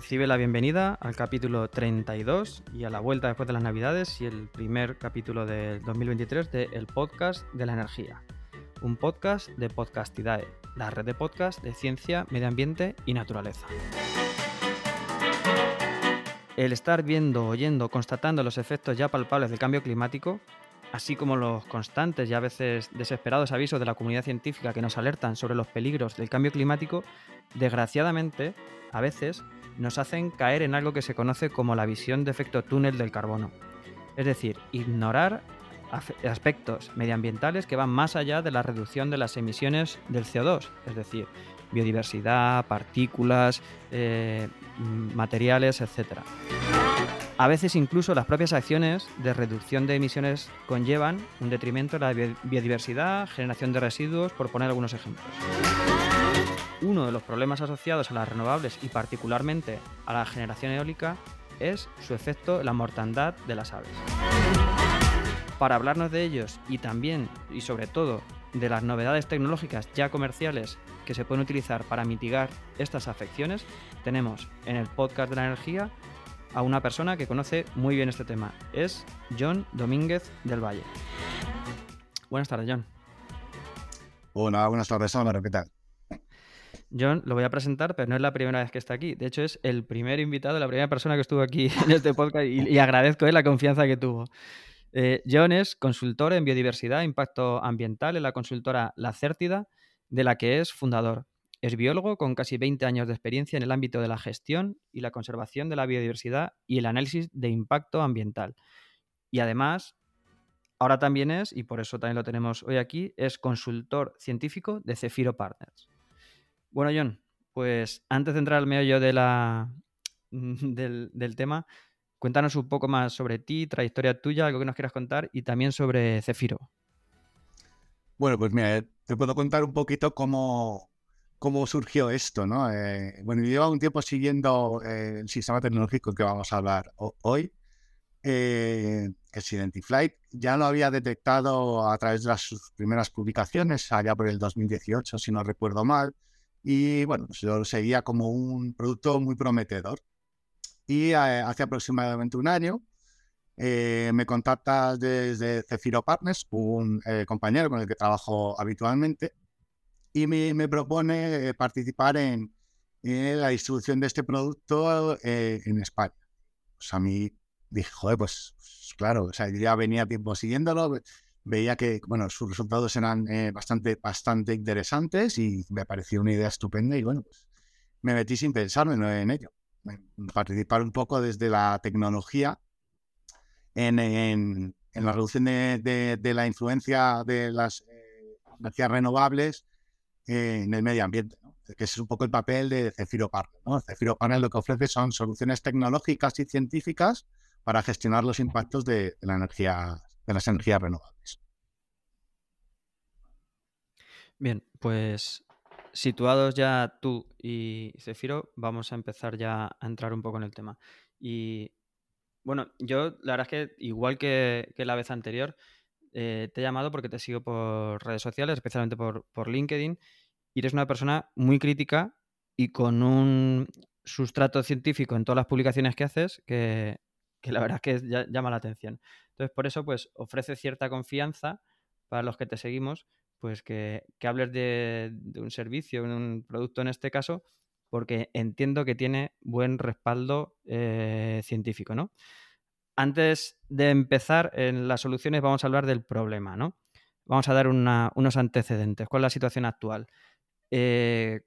recibe la bienvenida al capítulo 32 y a la vuelta después de las Navidades y el primer capítulo del 2023 de El Podcast de la Energía. Un podcast de Podcastidae, la red de podcast de ciencia, medio ambiente y naturaleza. El estar viendo, oyendo, constatando los efectos ya palpables del cambio climático, así como los constantes y a veces desesperados avisos de la comunidad científica que nos alertan sobre los peligros del cambio climático, desgraciadamente, a veces nos hacen caer en algo que se conoce como la visión de efecto túnel del carbono. Es decir, ignorar aspectos medioambientales que van más allá de la reducción de las emisiones del CO2, es decir, biodiversidad, partículas, eh, materiales, etc. A veces incluso las propias acciones de reducción de emisiones conllevan un detrimento de la biodiversidad, generación de residuos, por poner algunos ejemplos. Uno de los problemas asociados a las renovables y particularmente a la generación eólica es su efecto la mortandad de las aves. Para hablarnos de ellos y también y sobre todo de las novedades tecnológicas ya comerciales que se pueden utilizar para mitigar estas afecciones, tenemos en el podcast de la energía a una persona que conoce muy bien este tema. Es John Domínguez del Valle. Buenas tardes, John. Hola, buenas tardes, Álvaro, ¿qué tal? John lo voy a presentar, pero no es la primera vez que está aquí. De hecho, es el primer invitado, la primera persona que estuvo aquí en este podcast y, agradezco eh, la confianza que tuvo. Eh, John es consultor en biodiversidad e impacto ambiental en la consultora La Cértida, de la que es fundador. Es biólogo con casi 20 años de experiencia en el ámbito de la gestión y la conservación de la biodiversidad y el análisis de impacto ambiental. Y además, ahora también es, y por eso también lo tenemos hoy aquí, es consultor científico de Cefiro Partners. Bueno, John, pues antes de entrar al meollo de la, del, tema, cuéntanos un poco más sobre ti, trayectoria tuya, algo que nos quieras contar y también sobre Cefiro. Bueno, pues mira, te puedo contar un poquito cómo, cómo surgió esto, ¿no? Eh, bueno, yo llevo un tiempo siguiendo eh, el sistema tecnológico que vamos a hablar hoy, eh, que es Identiflight. Ya lo había detectado a través de las sus primeras publicaciones, allá por el 2018, si no recuerdo mal. Y bueno, pues yo lo seguía como un producto muy prometedor. Y eh, hace aproximadamente un año eh, me contacta desde Cefiro Partners, un eh, compañero con el que trabajo habitualmente, y me, me propone participar en, en, la distribución de este producto en España. Pues a mí dije, joder, pues, pues claro, o sea, yo ya venía tiempo siguiéndolo, veía que bueno, sus resultados eran eh, bastante, bastante interesantes y me pareció una idea estupenda y bueno, pues me metí sin pensarme en ello. Participar un poco desde la tecnología en, en, la reducción de, de, la influencia de las eh, energías renovables eh, en el medio ambiente, que es un poco el papel de Cefiro Partner. ¿no? Cefiro Partner lo que ofrece son soluciones tecnológicas y científicas para gestionar los impactos de, la energía, de las energías renovables. Bien, pues situados ya tú y Cefiro, vamos a empezar ya a entrar un poco en el tema. Y bueno, yo la verdad es que igual que, la vez anterior, eh, te he llamado porque te sigo por redes sociales, especialmente por, LinkedIn, y eres una persona muy crítica y con un sustrato científico en todas las publicaciones que haces que, la verdad es que llama la atención. Entonces, por eso, pues ofrece cierta confianza para los que te seguimos pues que, hables de, un servicio, un producto en este caso, porque entiendo que tiene buen respaldo eh, científico, ¿no? Antes de empezar en las soluciones, vamos a hablar del problema, ¿no? Vamos a dar unos antecedentes. ¿Cuál es la situación actual? Eh,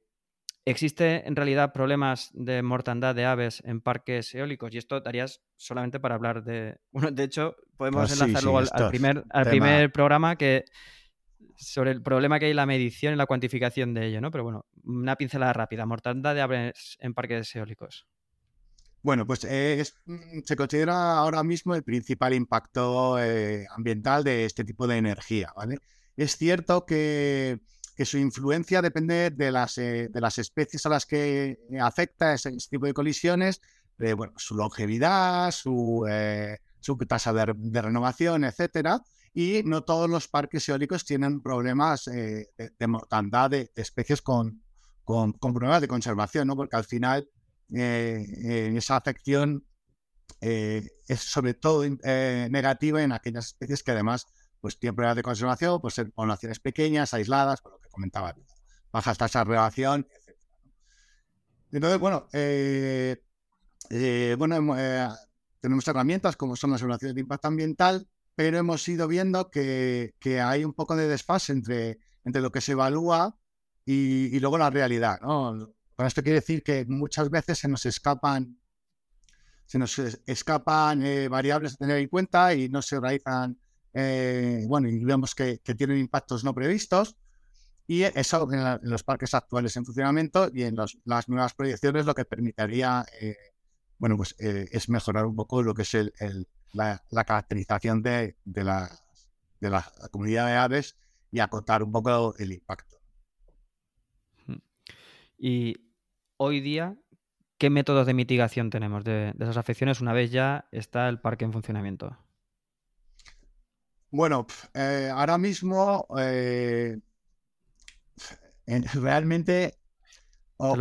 ¿Existe en realidad problemas de mortandad de aves en parques eólicos? Y esto darías solamente para hablar de. Bueno, de hecho, podemos ah, enlazar luego al, primer, al primer programa que, sobre el problema que hay en la medición y la cuantificación de ello, ¿no? Pero bueno, una pincelada rápida. Mortandad de aves en parques eólicos. Bueno, pues eh, mm, se considera ahora mismo el principal impacto eh, ambiental de este tipo de energía, ¿vale? Es cierto que, su influencia depende de las, de las especies a las que afecta ese, tipo de colisiones, de bueno, su longevidad, su, su tasa de, de, renovación, etcétera. Y no todos los parques eólicos tienen problemas de, mortandad de, especies con, con, problemas de conservación, ¿no? Porque al final eh, esa afección eh, es sobre todo eh, negativa en aquellas especies que además pues, tienen problemas de conservación, pues ser poblaciones pequeñas, aisladas, por lo que comentaba, bajas tasas de relación. Entonces, bueno, bueno tenemos herramientas como son las evaluaciones de impacto ambiental, pero hemos ido viendo que, que hay un poco de desfase entre, entre lo que se evalúa y, luego la realidad. ¿no? Con esto quiere decir que muchas veces se nos escapan, se nos escapan eh, variables a tener en cuenta y no se realizan, eh, bueno, y vemos que, tienen impactos no previstos. Y eso en, los parques actuales en funcionamiento y en las nuevas proyecciones lo que permitiría, eh, bueno, pues es mejorar un poco lo que es el, la, caracterización de, de, la, de la comunidad de aves y acotar un poco el impacto. Y hoy día, ¿qué métodos de mitigación tenemos de, esas afecciones una vez ya está el parque en funcionamiento? Bueno, eh, ahora mismo realmente... yo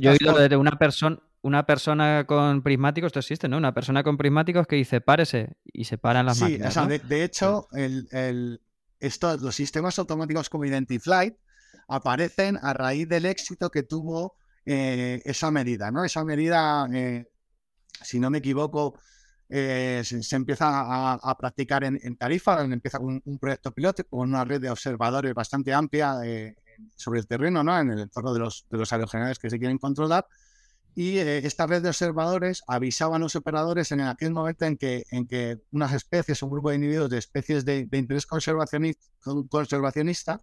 he oído de una persona, una persona con prismáticos, esto existe, ¿no? Una persona con prismáticos que dice párese y se paran las máquinas. Sí, de, hecho, el, los sistemas automáticos como Identiflight aparecen a raíz del éxito que tuvo eh, esa medida, ¿no? Esa medida, eh, si no me equivoco, eh, se, empieza a, practicar en, Tarifa, donde empieza un, un, proyecto piloto con una red de observadores bastante amplia sobre el terreno, ¿no? En el entorno de los, de los aerogeneradores que se quieren controlar. Y esta red de observadores avisaban a los operadores en aquel momento en que, en que unas especies, un grupo de individuos de especies de, de interés conservacionista, conservacionista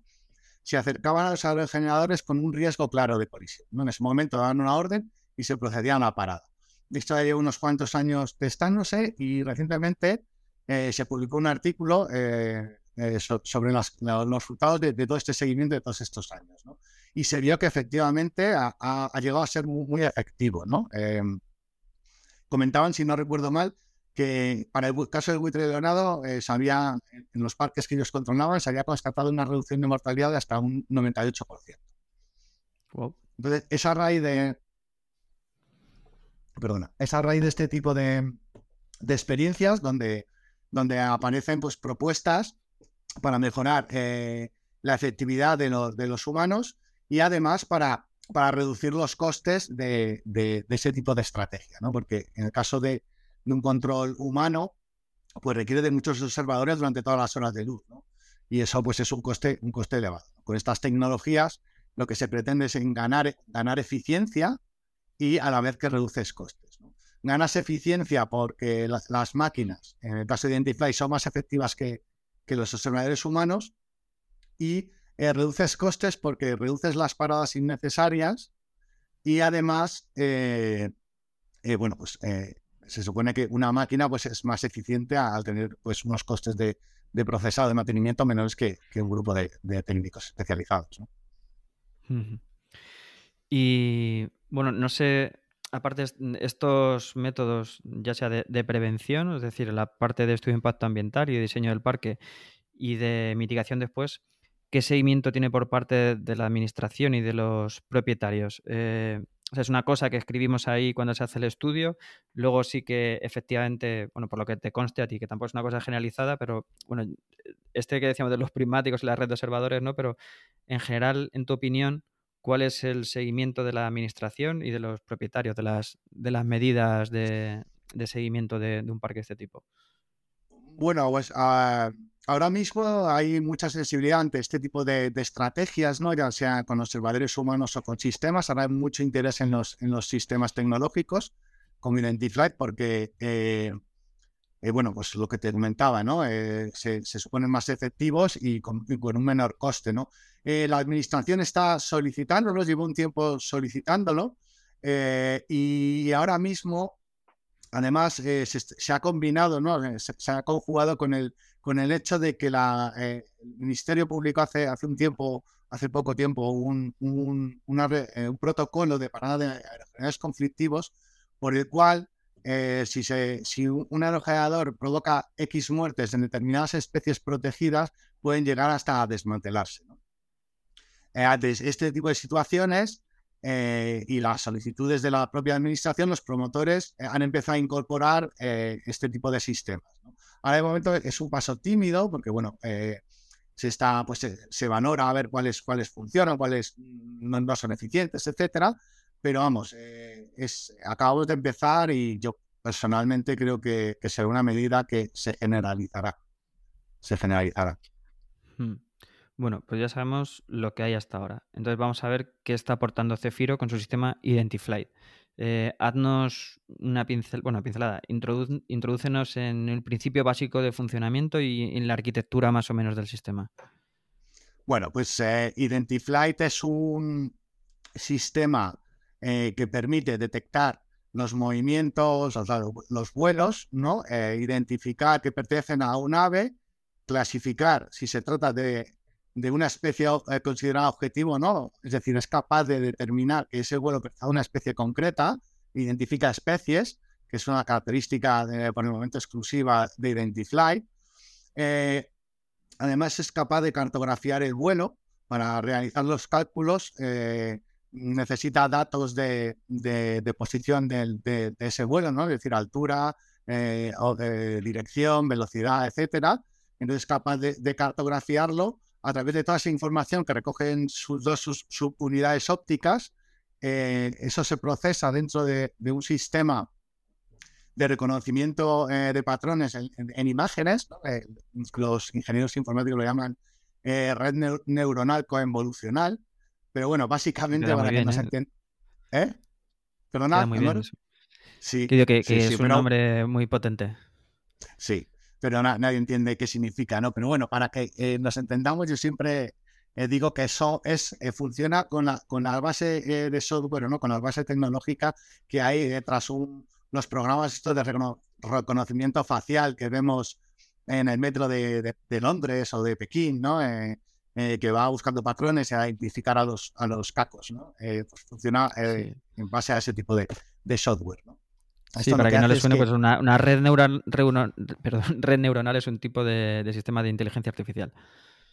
se acercaban a los aerogeneradores con un riesgo claro de colisión. En ese momento daban una orden y se procedía a una parada. Esto lleva unos cuantos años testándose y recientemente eh, se publicó un artículo eh, eh, sobre los, resultados de, todo este seguimiento de todos estos años. Y se vio que efectivamente ha, llegado a ser muy, efectivo. comentaban, si no recuerdo mal, que para el caso del buitre de Leonardo, eh, en los parques que ellos controlaban, se había constatado una reducción de mortalidad de hasta un 98%. Entonces, esa raíz de. Perdona, esa raíz de este tipo de, experiencias donde, donde aparecen pues, propuestas para mejorar eh, la efectividad de, de, los humanos y además para, para reducir los costes de, de ese tipo de estrategia, ¿no? Porque en el caso de, un control humano, pues requiere de muchos observadores durante todas las horas de luz, Y eso pues es un coste, un coste elevado. Con estas tecnologías lo que se pretende es ganar, ganar eficiencia y a la vez que reduces costes. Ganas eficiencia porque las, máquinas, en el caso de Identify, son más efectivas que, que los observadores humanos y eh, reduces costes porque reduces las paradas innecesarias y además, eh, eh, bueno, pues se supone que una máquina pues, es más eficiente al tener pues, unos costes de, procesado, de mantenimiento menores que, un grupo de, técnicos especializados. Y bueno, no sé, aparte de estos métodos, ya sea de, prevención, es decir, la parte de estudio de impacto ambiental y diseño del parque y de mitigación después, ¿qué seguimiento tiene por parte de la administración y de los propietarios? Eh, o sea, es una cosa que escribimos ahí cuando se hace el estudio. Luego sí que efectivamente, bueno, por lo que te conste a ti, que tampoco es una cosa generalizada, pero bueno, este que decíamos de los prismáticos y la red de observadores, ¿no? Pero en general, en tu opinión, ¿cuál es el seguimiento de la administración y de los propietarios de las, de las medidas de, seguimiento de, un parque de este tipo? Bueno, pues uh, ahora mismo hay mucha sensibilidad ante este tipo de, estrategias, ¿no? ya sea con observadores humanos o con sistemas. Ahora hay mucho interés en los, en los sistemas tecnológicos como Identify porque, eh, eh, bueno, pues lo que te comentaba, ¿no? Eh, se, suponen más efectivos y con, un menor coste. ¿no? la administración está solicitándolo, lleva un tiempo solicitándolo y ahora mismo además se, ha combinado, ¿no? se, ha conjugado con el, con el hecho de que la, el Ministerio Público hace, hace un tiempo hace poco tiempo un, un, un protocolo de parada de aerogeneradores conflictivos por el cual eh, si, se, si un aerogenerador provoca X muertes en determinadas especies protegidas, pueden llegar hasta a desmantelarse. ¿no? Eh, este tipo de situaciones eh, y las solicitudes de la propia administración, los promotores han empezado a incorporar este tipo de sistemas. Ahora de momento es un paso tímido porque, bueno, se está, pues se, valora a ver cuáles, cuáles funcionan, cuáles no son eficientes, etcétera pero vamos, eh, es, acabamos de empezar y yo personalmente creo que, será una medida que se generalizará. Se generalizará. Hmm. Bueno, pues ya sabemos lo que hay hasta ahora. Entonces vamos a ver qué está aportando Cefiro con su sistema Identify. Eh, haznos una pincel, bueno, pincelada. introdúcenos en el principio básico de funcionamiento y en la arquitectura más o menos del sistema. Bueno, pues eh, Identify es un sistema eh, que permite detectar los movimientos, los vuelos, ¿no? Eh, identificar que pertenecen a un ave, clasificar si se trata de, una especie eh, considerada objetivo o no, es decir, es capaz de determinar que ese vuelo pertenece a una especie concreta, identifica especies, que es una característica por el momento exclusiva de Identify. además es capaz de cartografiar el vuelo para realizar los cálculos necesita datos de, posición de, ese vuelo, ¿no? Es decir, altura, eh, o de dirección, velocidad, etcétera. Entonces es capaz de, cartografiarlo a través de toda esa información que recogen sus dos subunidades ópticas. Eh, eso se procesa dentro de, un sistema de reconocimiento eh, de patrones en, imágenes. los ingenieros informáticos lo llaman red neuronal coinvolucional pero bueno, básicamente para que nos entiendan. ¿Eh? Perdona, muy bien Sí, que, que, es un nombre muy potente. Sí, pero nadie entiende qué significa, ¿no? Pero bueno, para que eh, nos entendamos, yo siempre eh, digo que eso es, eh, funciona con la, con la base de software, ¿no? Con la base tecnológica que hay detrás un, los programas estos de reconocimiento facial que vemos en el metro de, Londres o de Pekín, ¿no? Eh, que va buscando patrones y a identificar a los, a los cacos. ¿no? Eh, pues funciona eh, en base a ese tipo de, software. ¿no? sí, para que, no le suene, pues una, red, neural, perdón, red neuronal es un tipo de, sistema de inteligencia artificial.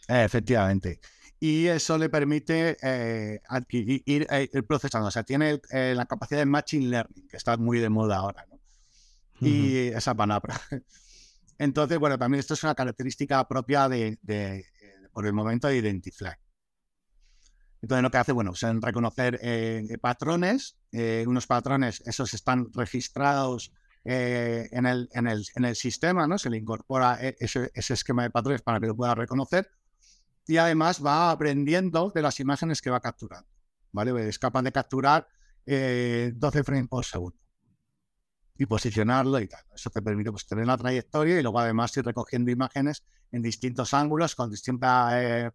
efectivamente. Y eso le permite adquirir, ir, procesando. O sea, tiene la capacidad de machine learning, que está muy de moda ahora. ¿no? Y esa palabra. Entonces, bueno, también esto es una característica propia de, por el momento de Identify. Entonces lo que hace, bueno, es reconocer eh, patrones, eh, unos patrones, esos están registrados eh, en, el, en, el, en, el, sistema, ¿no? Se le incorpora ese, ese, esquema de patrones para que lo pueda reconocer y además va aprendiendo de las imágenes que va capturando, ¿vale? Es capaz de capturar 12 frames por segundo y posicionarlo y tal. Eso te permite pues, tener la trayectoria y luego además ir recogiendo imágenes en distintos ángulos, con distinta eh,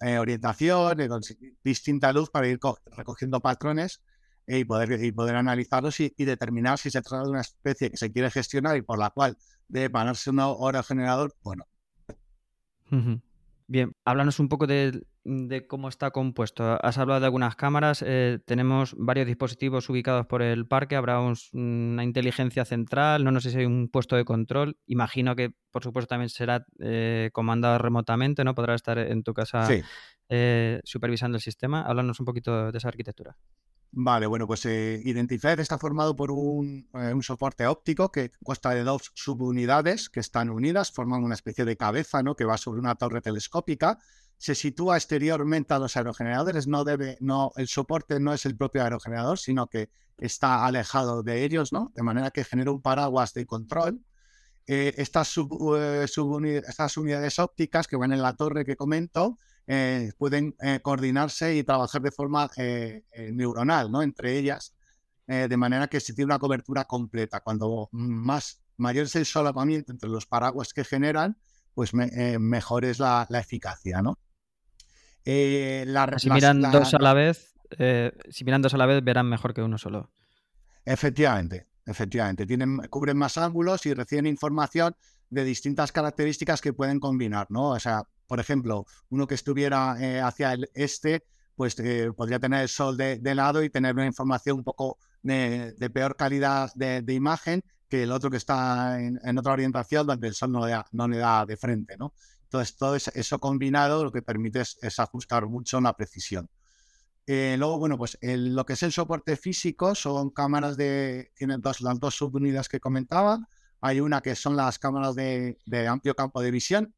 eh, orientación, con distinta luz para ir recogiendo patrones y poder, y poder analizarlos y, determinar si se trata de una especie que se quiere gestionar y por la cual debe ponerse un hora generador, bueno. Bien, háblanos un poco de, cómo está compuesto. Has hablado de algunas cámaras, eh, tenemos varios dispositivos ubicados por el parque, habrá una inteligencia central, no, sé si hay un puesto de control. Imagino que, por supuesto, también será eh, comandado remotamente, ¿no? Podrá estar en tu casa eh, supervisando el sistema. Háblanos un poquito de esa arquitectura. Vale, bueno, pues eh, está formado por un, eh, un, soporte óptico que consta de dos subunidades que están unidas, forman una especie de cabeza ¿no? que va sobre una torre telescópica. Se sitúa exteriormente a los aerogeneradores, no debe, no, el soporte no es el propio aerogenerador, sino que está alejado de ellos, ¿no? De manera que genera un paraguas de control. Eh, estas, estas unidades ópticas que van en la torre que comento eh, pueden eh, coordinarse y trabajar de forma eh, neuronal ¿no? entre ellas, de manera que se tiene una cobertura completa. Cuando más mayor es el solapamiento entre los paraguas que generan, pues mejor es la, eficacia. ¿no? si miran dos a la vez, si miran dos a la vez, verán mejor que uno solo. Efectivamente, efectivamente. Tienen, cubren más ángulos y reciben información de distintas características que pueden combinar, ¿no? O sea, por ejemplo, uno que estuviera eh, hacia el este, pues eh, podría tener el sol de, lado y tener una información un poco de, peor calidad de, imagen que el otro que está en, otra orientación donde el sol no le da, no le da de frente, ¿no? Entonces, todo eso combinado lo que permite es, ajustar mucho la precisión. Eh, luego, bueno, pues lo que es el soporte físico son cámaras de, tienen dos, las dos subunidades que comentaba. Hay una que son las cámaras de, amplio campo de visión,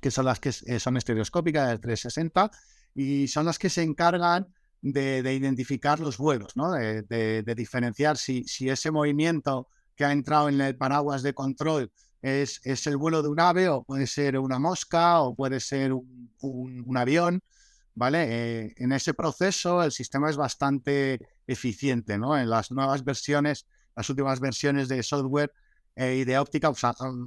que son las que eh, son estereoscópicas del 360 y son las que se encargan de, identificar los vuelos, ¿no? de, diferenciar si, ese movimiento que ha entrado en el paraguas de control es, el vuelo de un ave o puede ser una mosca o puede ser un, un, avión, ¿vale? Eh, en ese proceso el sistema es bastante eficiente, ¿no? En las nuevas versiones, las últimas versiones de software eh, y de óptica pues,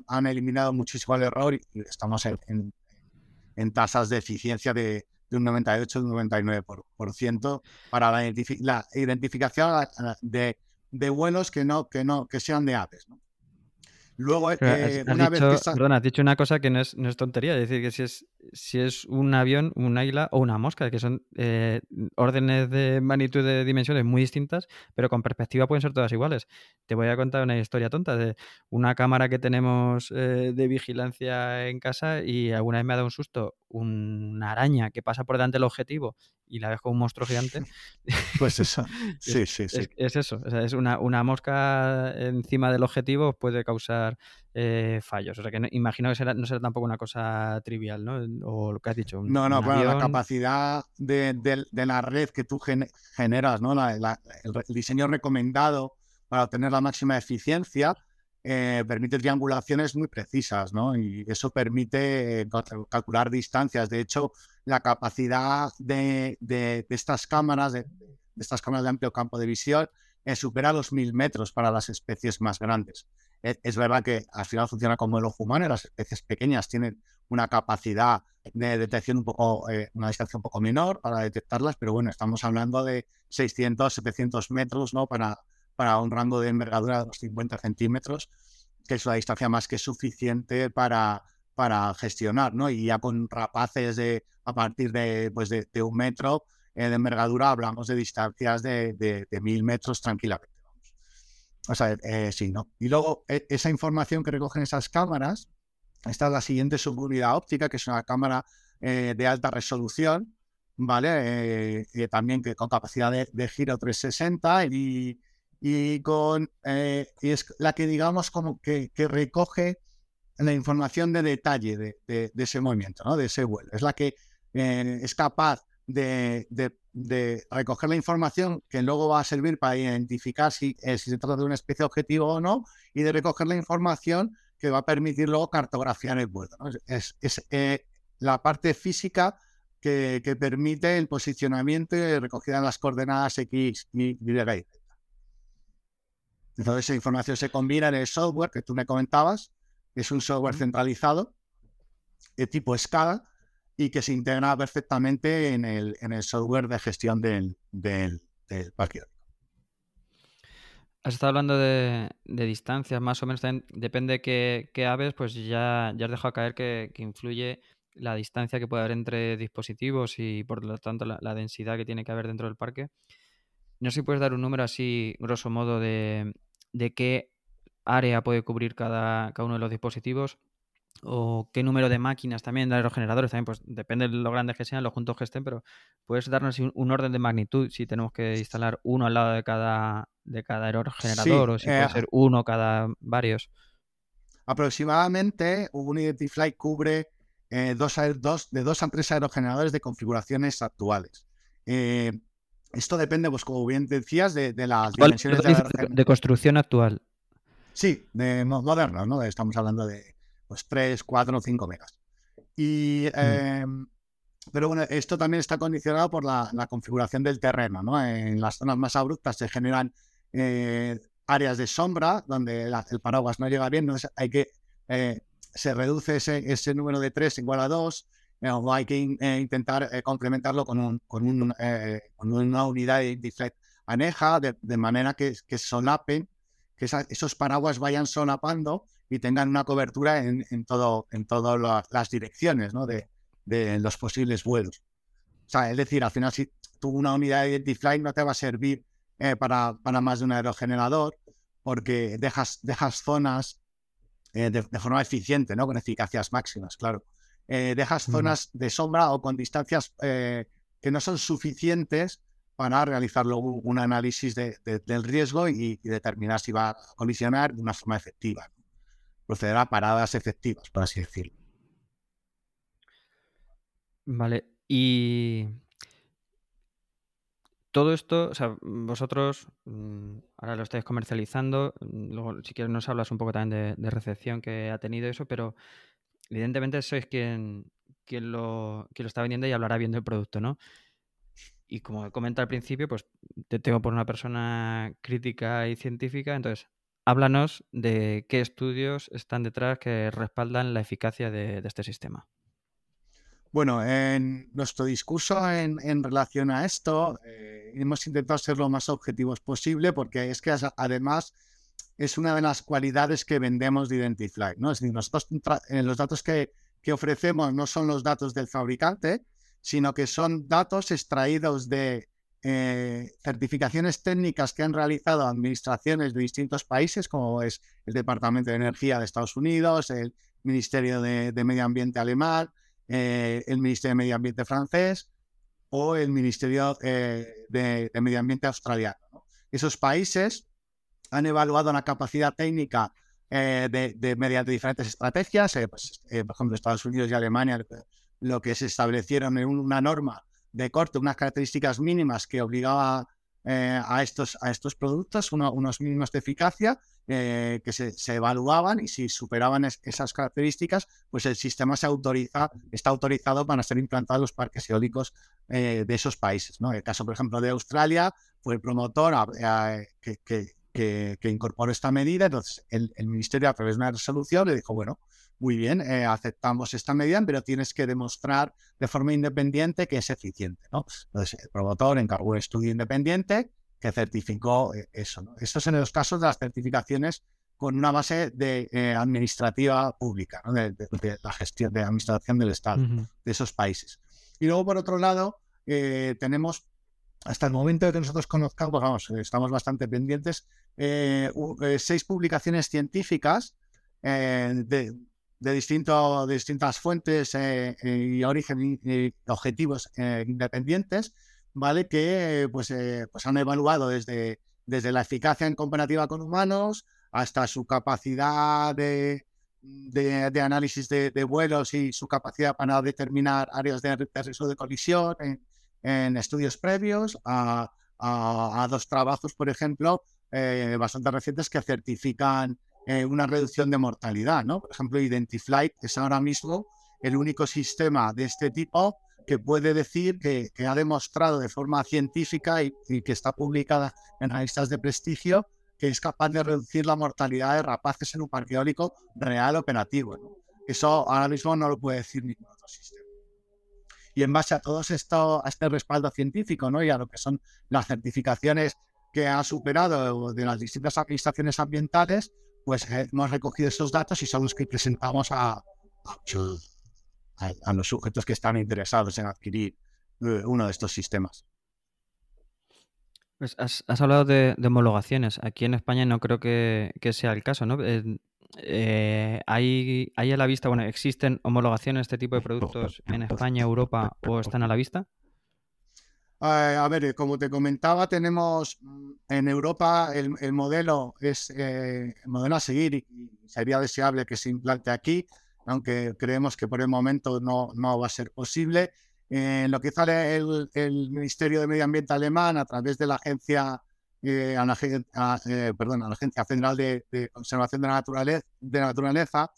han, eliminado muchísimo el error y estamos en, tasas de eficiencia de, de un 98 un 99% para la, la identificación de, de vuelos que no, que no, que sean de aves. Luego, eh, una vez que Perdón, has dicho una cosa que no es, no es, tontería, es decir, que si es, si es un avión, un águila o una mosca, que son eh, órdenes de magnitud de dimensiones muy distintas, pero con perspectiva pueden ser todas iguales. Te voy a contar una historia tonta de una cámara que tenemos eh, de vigilancia en casa y alguna vez me ha dado un susto una araña que pasa por delante del objetivo y la ves como un monstruo gigante. Pues eso, sí, sí, sí. Es, eso, o sea, es una, una, mosca encima del objetivo puede causar eh, fallos. O sea, que imagino que será, no será tampoco una cosa trivial, ¿no? O lo que has dicho. no, no, claro, la capacidad de, la red que tú generas, ¿no? el diseño recomendado para obtener la máxima eficiencia eh, permite triangulaciones muy precisas, ¿no? Y eso permite eh, calcular distancias. De hecho, la capacidad de, estas cámaras, de, estas cámaras de amplio campo de visión, eh, supera los mil metros para las especies más grandes. Es, verdad que al final funciona como el ojo humano, las especies pequeñas tienen una capacidad de detección un poco, una distancia un poco menor para detectarlas, pero bueno, estamos hablando de 600, 700 metros, ¿no? Para, para un rango de envergadura de 50 centímetros, que es una distancia más que suficiente para, para gestionar, ¿no? Y ya con rapaces de, a partir de, pues de, un metro eh, de envergadura hablamos de distancias de, de, mil metros tranquilamente. O sea, eh, sí, ¿no? Y luego e, esa información que recogen esas cámaras, esta es la siguiente subunidad óptica, que es una cámara eh, de alta resolución, ¿vale? también que con capacidad de, giro 360 y, y, con, eh, y es la que digamos como que, que recoge la información de detalle de, de, ese movimiento, ¿no? de ese vuelo. Es la que eh, es capaz de, recoger la información que luego va a servir para identificar si, eh, si se trata de una especie objetivo o no y de recoger la información que va a permitir luego cartografiar el vuelo. Es, es la parte física que, que, permite el posicionamiento y recogida de las coordenadas X, Y, Y. Entonces esa información se combina en el software que tú me comentabas, es un software centralizado de tipo SCADA y que se integra perfectamente en el, en el software de gestión del, del, parque Has estado hablando de, distancias, más o menos depende de qué, aves, pues ya, ya has dejado caer que, influye la distancia que puede haber entre dispositivos y por lo tanto la densidad que tiene que haber dentro del parque. No sé si puedes dar un número así, grosso modo, de, qué área puede cubrir cada, uno de los dispositivos o qué número de máquinas también, de aerogeneradores también, pues depende de lo grandes que sean, los juntos que estén, pero puedes darnos un, orden de magnitud si tenemos que instalar uno al lado de cada, de cada aerogenerador o si puede eh, ser uno cada varios. Aproximadamente un Identify cubre eh, dos, dos, de dos a tres aerogeneradores de configuraciones actuales. Eh, esto depende, pues como bien decías, de, las dimensiones de, construcción actual. Sí, de moderna, ¿no? Estamos hablando de pues 3, 4 o 5 megas. Y, mm. em, pero bueno, esto también está condicionado por la, configuración del terreno, ¿no? En las zonas más abruptas se generan eh, áreas de sombra donde el paraguas no llega bien, entonces hay que, eh, se reduce ese, ese número de 3 igual a 2 o hay que eh, intentar eh, complementarlo con, un, con, un, eh, con, una unidad de deflect aneja, de, manera que, que solapen, que esos paraguas vayan solapando y tengan una cobertura en, en todo, en todas las direcciones ¿no? de, de, los posibles vuelos. O sea, es decir, al final, si tú una unidad de Identify no te va a servir eh, para, para, más de un aerogenerador, porque dejas, dejas zonas eh, de, de, forma eficiente, ¿no? con eficacias máximas, claro. Eh, dejas zonas de sombra o con distancias que no son suficientes para realizar luego un análisis de, del riesgo y, determinar si va a colisionar de una forma efectiva. Proceder a paradas efectivas, por así decirlo. Vale, y todo esto, o sea, vosotros mm, ahora lo estáis comercializando, mm, luego si quieres nos hablas un poco también de, de recepción que ha tenido eso, pero evidentemente sois quien, quien, lo, quien lo está vendiendo y hablará bien del producto, ¿no? Y como comenta al principio, pues te tengo por una persona crítica y científica, entonces háblanos de qué estudios están detrás que respaldan la eficacia de, este sistema. Bueno, en nuestro discurso en, relación a esto, eh, hemos intentado ser lo más objetivos posible porque es que además es una de las cualidades que vendemos de Identify. ¿no? Es decir, nosotros eh, los datos que, ofrecemos no son los datos del fabricante, sino que son datos extraídos de eh, certificaciones técnicas que han realizado administraciones de distintos países, como es el Departamento de Energía de Estados Unidos, el Ministerio de, Medio Ambiente alemán, eh, el Ministerio de Medio Ambiente francés o el Ministerio eh, de, Medio Ambiente australiano. ¿no? Esos países han evaluado la capacidad técnica de, mediante diferentes estrategias, pues, por ejemplo, Estados Unidos y Alemania, lo que se establecieron en una norma de corte, unas características mínimas que obligaba eh, a, estos, a estos productos, uno, unos mínimos de eficacia eh, que se, se, evaluaban y si superaban es, esas características, pues el sistema se autoriza, está autorizado para ser implantado en los parques eólicos eh, de esos países. ¿no? El caso, por ejemplo, de Australia fue el promotor a, a, que, que, que, que, incorporó esta medida, entonces el, Ministerio a través de una resolución le dijo, bueno, muy bien, eh, aceptamos esta medida, pero tienes que demostrar de forma independiente que es eficiente. ¿no? Entonces, el promotor encargó un estudio independiente que certificó eh, eso. ¿no? Estos son los casos de las certificaciones con una base de eh, administrativa pública, ¿no? de, de, de, la gestión, de administración del Estado uh -huh. de esos países. Y luego, por otro lado, eh, tenemos, hasta el momento de que nosotros conozcamos, vamos, estamos bastante pendientes, eh, seis publicaciones científicas de, de, distintas fuentes eh, y origen y objetivos eh, independientes, ¿vale? Que pues, eh, pues han evaluado desde, desde la eficacia en comparativa con humanos hasta su capacidad de, de, análisis de, vuelos y su capacidad para determinar áreas de, riesgo de colisión en, estudios previos, a, a, a, dos trabajos, por ejemplo, eh, bastante recientes que certifican eh, una reducción de mortalidad, ¿no? Por ejemplo, Identiflight es ahora mismo el único sistema de este tipo que puede decir que, que ha demostrado de forma científica y, y, que está publicada en revistas de prestigio que es capaz de reducir la mortalidad de rapaces en un parque eólico real operativo. ¿no? Eso ahora mismo no lo puede decir ningún otro sistema. Y en base a todo esto, a este respaldo científico ¿no? y a lo que son las certificaciones que ha superado de las distintas administraciones ambientales, pues hemos recogido estos datos y son los que presentamos a, a, a los sujetos que están interesados en adquirir uh, uno de estos sistemas. Pues has, has hablado de, de, homologaciones. Aquí en España no creo que, que sea el caso, ¿no? Eh, eh, ¿hay, ¿Hay a la vista, bueno, existen homologaciones de este tipo de productos en España, Europa o están a la vista? Uh, a ver, como te comentaba, tenemos mm, en Europa el, el modelo es eh, el modelo a seguir y, sería deseable que se implante aquí, aunque creemos que por el momento no, no va a ser posible. Eh, lo que hizo el, el, Ministerio de Medio Ambiente alemán a través de la Agencia, eh, a la, a, eh, perdón, a la Agencia Federal de, de, Conservación de la Naturaleza, de la Naturaleza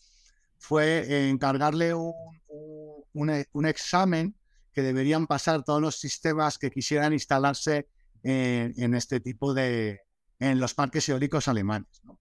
fue encargarle un, un, un examen que deberían pasar todos los sistemas que quisieran instalarse en, en este tipo de, en los parques eólicos alemanes. ¿no?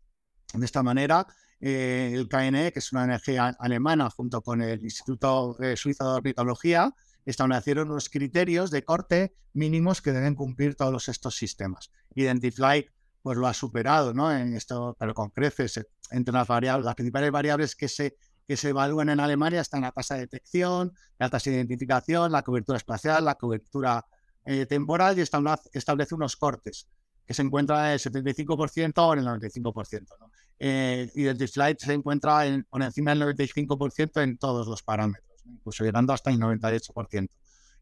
De esta manera, eh, el KNE, que es una energía alemana, junto con el Instituto eh, Suizo de Ornitología, establecieron unos criterios de corte mínimos que deben cumplir todos estos sistemas. Identify pues lo ha superado, ¿no? En esto, pero con creces. Entre las variables, las principales variables que se, que se evalúan en Alemania están la tasa de detección, la tasa de identificación, la cobertura espacial, la cobertura eh, temporal y establece unos cortes que se encuentra en el 75% o en el 95%. ¿no? Eh, Identiflight se encuentra en, por encima del 95% en todos los parámetros, incluso llegando hasta el 98%,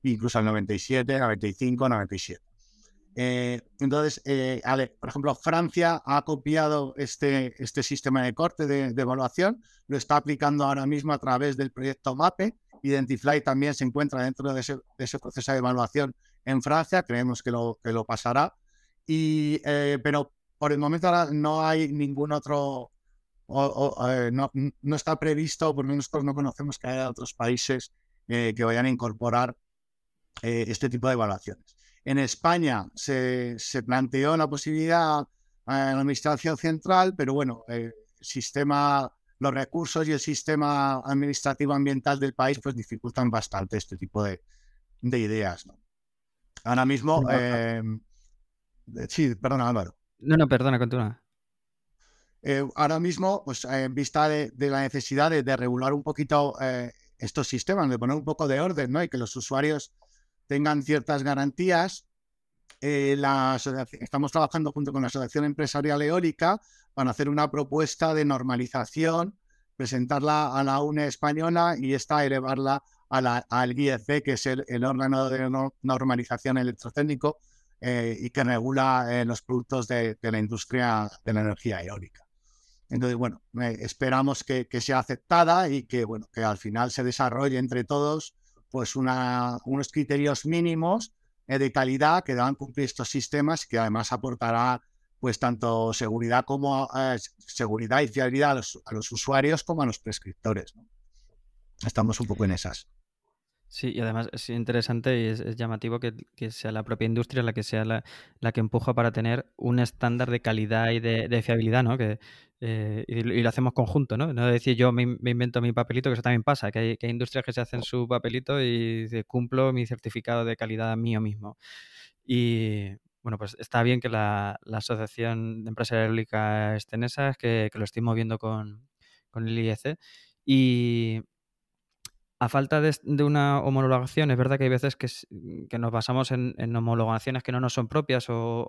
incluso al 97, 95, 97. Eh, entonces, eh, por ejemplo, Francia ha copiado este, este sistema de corte de, evaluación, lo está aplicando ahora mismo a través del proyecto MAPE. Identifly también se encuentra dentro de ese, proceso de evaluación en Francia, creemos que lo, que lo pasará. Y, eh, pero por el momento no hay ningún otro, no, no, está previsto, por lo menos no conocemos que haya otros países que vayan a incorporar este tipo de evaluaciones. En España se, planteó la posibilidad en la administración central, pero bueno, el sistema, los recursos y el sistema administrativo ambiental del país pues dificultan bastante este tipo de, ideas. Ahora mismo, em, eh, sí, perdona Álvaro. No, no, perdona, continúa. Eh, ahora mismo, pues en vista de, la necesidad de, regular un poquito eh, estos sistemas, de poner un poco de orden, ¿no? Y que los usuarios tengan ciertas garantías. Eh, estamos trabajando junto con la Asociación Empresarial Eólica para hacer una propuesta de normalización, presentarla a la UNE española y esta elevarla a la, al IEC, que es el, órgano de normalización electrotécnico eh, y que regula eh, los productos de, la industria de la energía eólica. Entonces, bueno, esperamos que, que, sea aceptada y que, bueno, que al final se desarrolle entre todos pues una, unos criterios mínimos eh, de calidad que deban cumplir estos sistemas que además aportará pues tanto seguridad como eh, seguridad y fiabilidad a los, usuarios como a los prescriptores. Estamos un poco en esas. Sí, y además es interesante y es, llamativo que, sea la propia industria la que sea la, que empuja para tener un estándar de calidad y de, fiabilidad, ¿no? Que, eh, y, lo hacemos conjunto, ¿no? No decir yo me, invento mi papelito, que eso también pasa, que hay, industrias que se hacen su papelito y cumplo mi certificado de calidad mío mismo. Y bueno, pues está bien que la, Asociación de Empresas Eólicas esté en esas, que, que lo estoy moviendo con, con el IEC. Y, a falta de, una homologación, es verdad que hay veces que, nos basamos en, homologaciones que no nos son propias o,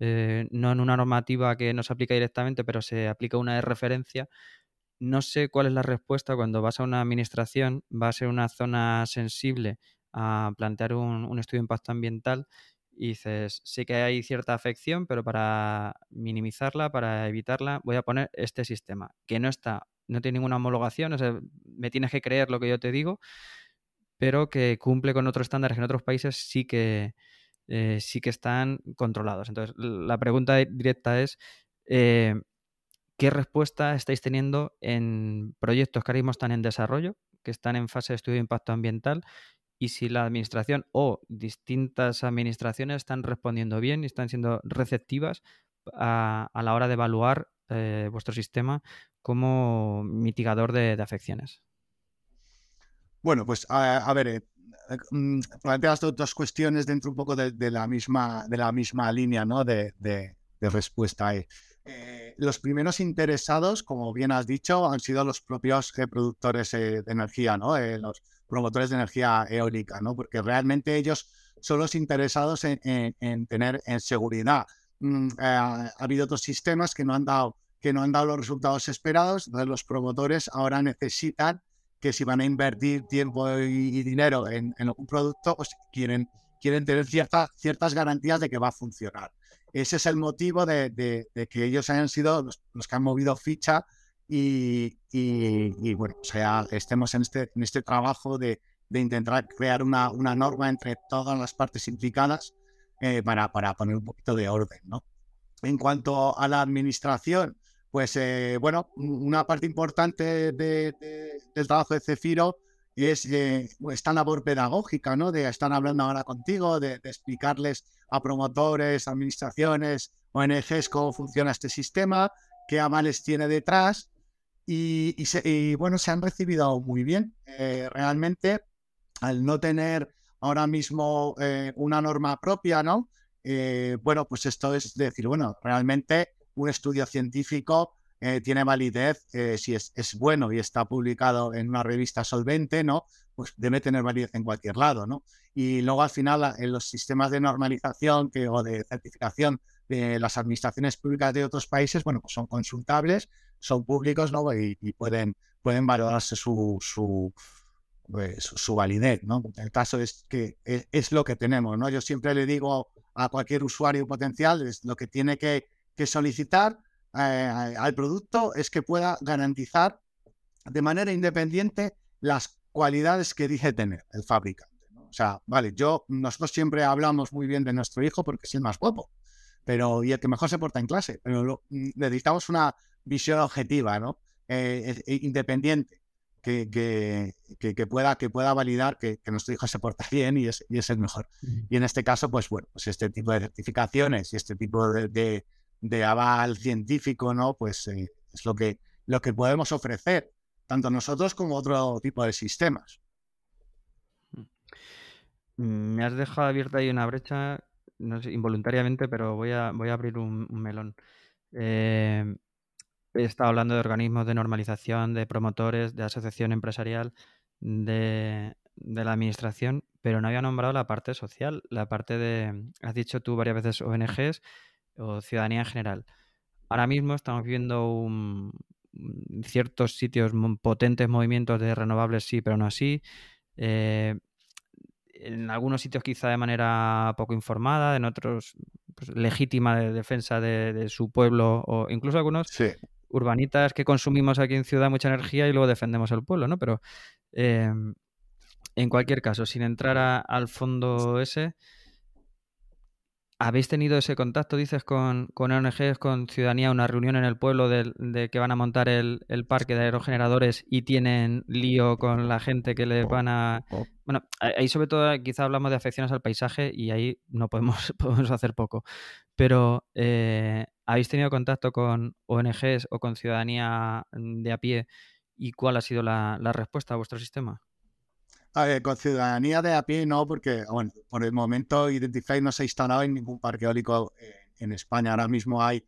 eh, no en una normativa que nos aplica directamente, pero se aplica una de referencia. No sé cuál es la respuesta cuando vas a una administración, va a ser una zona sensible a plantear un, estudio de impacto ambiental y dices, sí que hay cierta afección, pero para minimizarla, para evitarla, voy a poner este sistema, que no está no tiene ninguna homologación, o sea, me tienes que creer lo que yo te digo, pero que cumple con otros estándares que en otros países sí que, eh, sí que están controlados. Entonces, la pregunta directa es, eh, ¿qué respuesta estáis teniendo en proyectos que ahora mismo están en desarrollo, que están en fase de estudio de impacto ambiental? Y si la administración o distintas administraciones están respondiendo bien y están siendo receptivas a, a la hora de evaluar eh, vuestro sistema como mitigador de, afecciones? Bueno, pues a, ver, eh, eh, mm, planteas dos cuestiones dentro un poco de, la, misma, de la misma línea ¿no? de, respuesta. los primeros interesados, como bien has dicho, han sido los propios productores de energía, ¿no? los promotores de energía eólica, ¿no? porque realmente ellos son los interesados en, en tener en seguridad eh, ha habido otros sistemas que no han dado que no han dado los resultados esperados, entonces los promotores ahora necesitan que si van a invertir tiempo y, dinero en, un producto, pues quieren, quieren tener ciertas garantías de que va a funcionar. Ese es el motivo de, que ellos hayan sido los, que han movido ficha y, bueno, o sea, estemos en este, en este trabajo de, intentar crear una, una norma entre todas las partes implicadas eh, para, para poner un poquito de orden, ¿no? En cuanto a la administración, pues eh, bueno, una parte importante del trabajo de Cefiro es eh, esta labor pedagógica, ¿no? De estar hablando ahora contigo, de, explicarles a promotores, administraciones, ONGs cómo funciona este sistema, qué avales tiene detrás y, y, bueno, se han recibido muy bien. realmente, al no tener ahora mismo eh, una norma propia, ¿no? eh, bueno, pues esto es decir, bueno, realmente un estudio científico eh, tiene validez si es, es, bueno y está publicado en una revista solvente, ¿no? Pues debe tener validez en cualquier lado, ¿no? Y luego al final en los sistemas de normalización que, o de certificación de las administraciones públicas de otros países, bueno, pues son consultables, son públicos, ¿no? Y, pueden, pueden valorarse su, su, pues, su, validez, ¿no? El caso es que es, es, lo que tenemos, ¿no? Yo siempre le digo a cualquier usuario potencial, es lo que tiene que, solicitar eh, al producto es que pueda garantizar de manera independiente las cualidades que dije tener el fabricante. O sea, vale, yo, nosotros siempre hablamos muy bien de nuestro hijo porque es el más guapo, pero y el que mejor se porta en clase, pero mm, necesitamos una visión objetiva, ¿no? Eh, e independiente, que, que, que, pueda, que pueda validar que, nuestro hijo se porta bien y es, y es el mejor. Y en este caso, pues bueno, pues este tipo de certificaciones y este tipo de de aval científico, ¿no? Pues eh, es lo que, lo que podemos ofrecer, tanto nosotros como otro tipo de sistemas. Mm, me has dejado abierta ahí una brecha, no sé, involuntariamente, pero voy a, voy a abrir un, melón. Eh, he estado hablando de organismos de normalización, de promotores, de asociación empresarial, de, de la administración, pero no había nombrado la parte social, la parte de, has dicho tú varias veces ONGs, o ciudadanía en general. Ahora mismo estamos viendo ciertos sitios potentes movimientos de renovables, sí, pero no así. Eh, en algunos sitios quizá de manera poco informada, en otros pues, legítima de defensa de, su pueblo o incluso algunos urbanitas que consumimos aquí en ciudad mucha energía y luego defendemos el pueblo, ¿no? Pero em, en cualquier caso, sin entrar al fondo ese, ¿Habéis tenido ese contacto, dices, con, con ONGs, con ciudadanía, una reunión en el pueblo de, que van a montar el, parque de aerogeneradores y tienen lío con la gente que les van a... Bueno, ahí sobre todo quizá hablamos de afecciones al paisaje y ahí no podemos, podemos hacer poco. Pero eh, ¿habéis tenido contacto con ONGs o con ciudadanía de a pie y cuál ha sido la respuesta a vuestro sistema? con ciudadanía de a pie no, porque bueno, por el momento Identify no se ha instalado en ningún parque eólico eh, en España. Ahora mismo hay,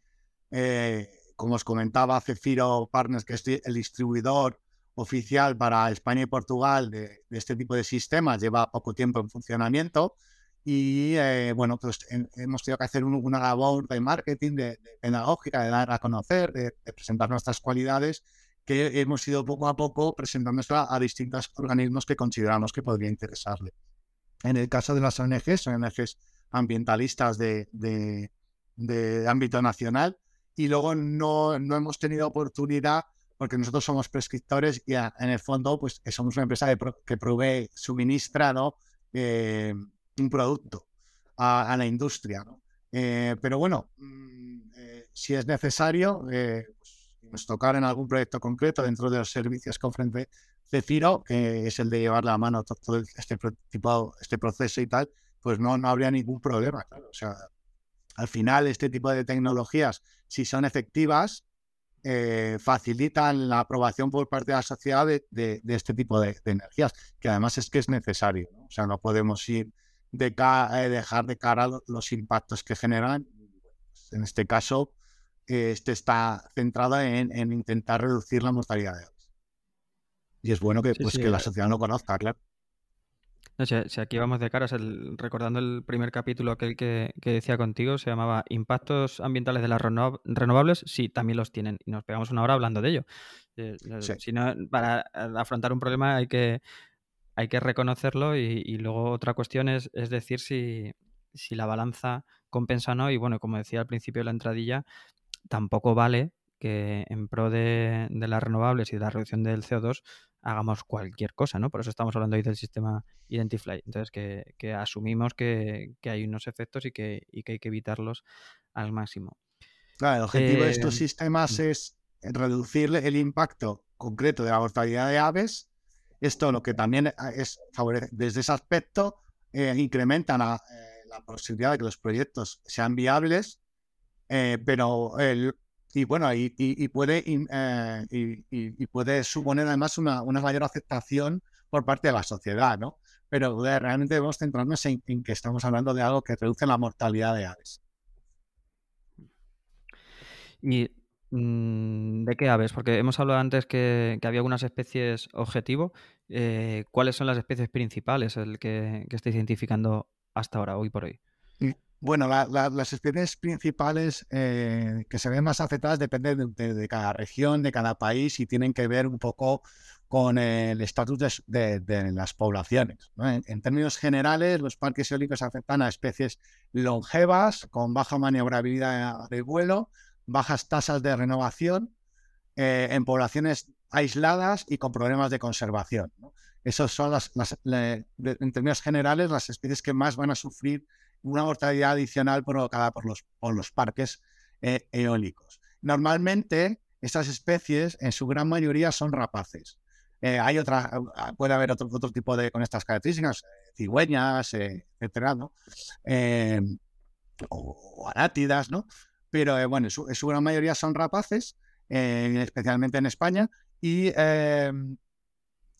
eh, como os comentaba, Cefiro Partners, que es el distribuidor oficial para España y Portugal de, este tipo de sistemas, lleva poco tiempo en funcionamiento. Y eh, bueno, pues hemos tenido que hacer una labor de marketing, de, pedagógica, de dar a conocer, de presentar nuestras cualidades que hemos ido poco a poco presentando a, distintos organismos que consideramos que podría interesarle. En el caso de las ONGs, ONGs ambientalistas de, de, ámbito nacional, y luego no, no, hemos tenido oportunidad porque nosotros somos prescriptores y en el fondo pues somos una empresa que provee, suministra eh, un producto a, la industria. Eh, pero bueno, mm, eh, si es necesario, nos tocar en algún proyecto concreto dentro de los servicios que ofrece Cefiro, que es el de llevar la mano todo este, tipo, este proceso y tal, pues no, no habría ningún problema. O sea, al final este tipo de tecnologías, si son efectivas, eh, facilitan la aprobación por parte de la sociedad de, este tipo de, energías, que además es que es necesario. O sea, no podemos ir de eh, dejar de cara los impactos que generan. En este caso, este está centrado en, intentar reducir la mortalidad de aves. Y es bueno que, pues, que la eh. sociedad lo conozca, claro. No, si, aquí vamos de caras, recordando el primer capítulo aquel que, que, decía contigo, se llamaba Impactos ambientales de las renovables, sí, también los tienen. Y nos pegamos una hora hablando de ello. Eh, si no, para afrontar un problema hay que, hay que reconocerlo y, y luego otra cuestión es, es decir si, si la balanza compensa o no. Y bueno, como decía al principio de la entradilla, tampoco vale que en pro de, las renovables y de la reducción del CO2 hagamos cualquier cosa, ¿no? Por eso estamos hablando hoy del sistema Identify. Entonces, que, asumimos que, hay unos efectos y que, hay que evitarlos al máximo. Claro, el objetivo de estos eh, sistemas mm. es reducir el impacto concreto de la mortalidad de aves. Esto lo que también eh, es favorece, desde ese aspecto, eh, incrementan la, la posibilidad de que los proyectos sean viables eh, pero y bueno, y, puede, eh, y, puede suponer además una, una, mayor aceptación por parte de la sociedad, ¿no? pero realmente debemos centrarnos en, que estamos hablando de algo que reduce la mortalidad de aves. ¿Y mm, de qué aves? Porque hemos hablado antes que, había algunas especies objetivo. Eh, ¿Cuáles son las especies principales el que, que estáis identificando hasta ahora, hoy por hoy? Bueno, las especies principales eh, que se ven más afectadas dependen de, cada región, de cada país y tienen que ver un poco con el estatus de, las poblaciones. En, términos generales, los parques eólicos afectan a especies longevas, con baja maniobrabilidad de vuelo, bajas tasas de renovación, eh, en poblaciones aisladas y con problemas de conservación. Esas son las, en términos generales, las especies que más van a sufrir una mortalidad adicional provocada por los, los parques eh, eólicos. Normalmente, estas especies, en su gran mayoría, son rapaces. Eh, hay otra, ah, puede haber otro, tipo de con estas características, eh, cigüeñas, etcétera, ¿no? o, arátidas, ¿no? Pero bueno, en su, gran mayoría son rapaces, especialmente en España, y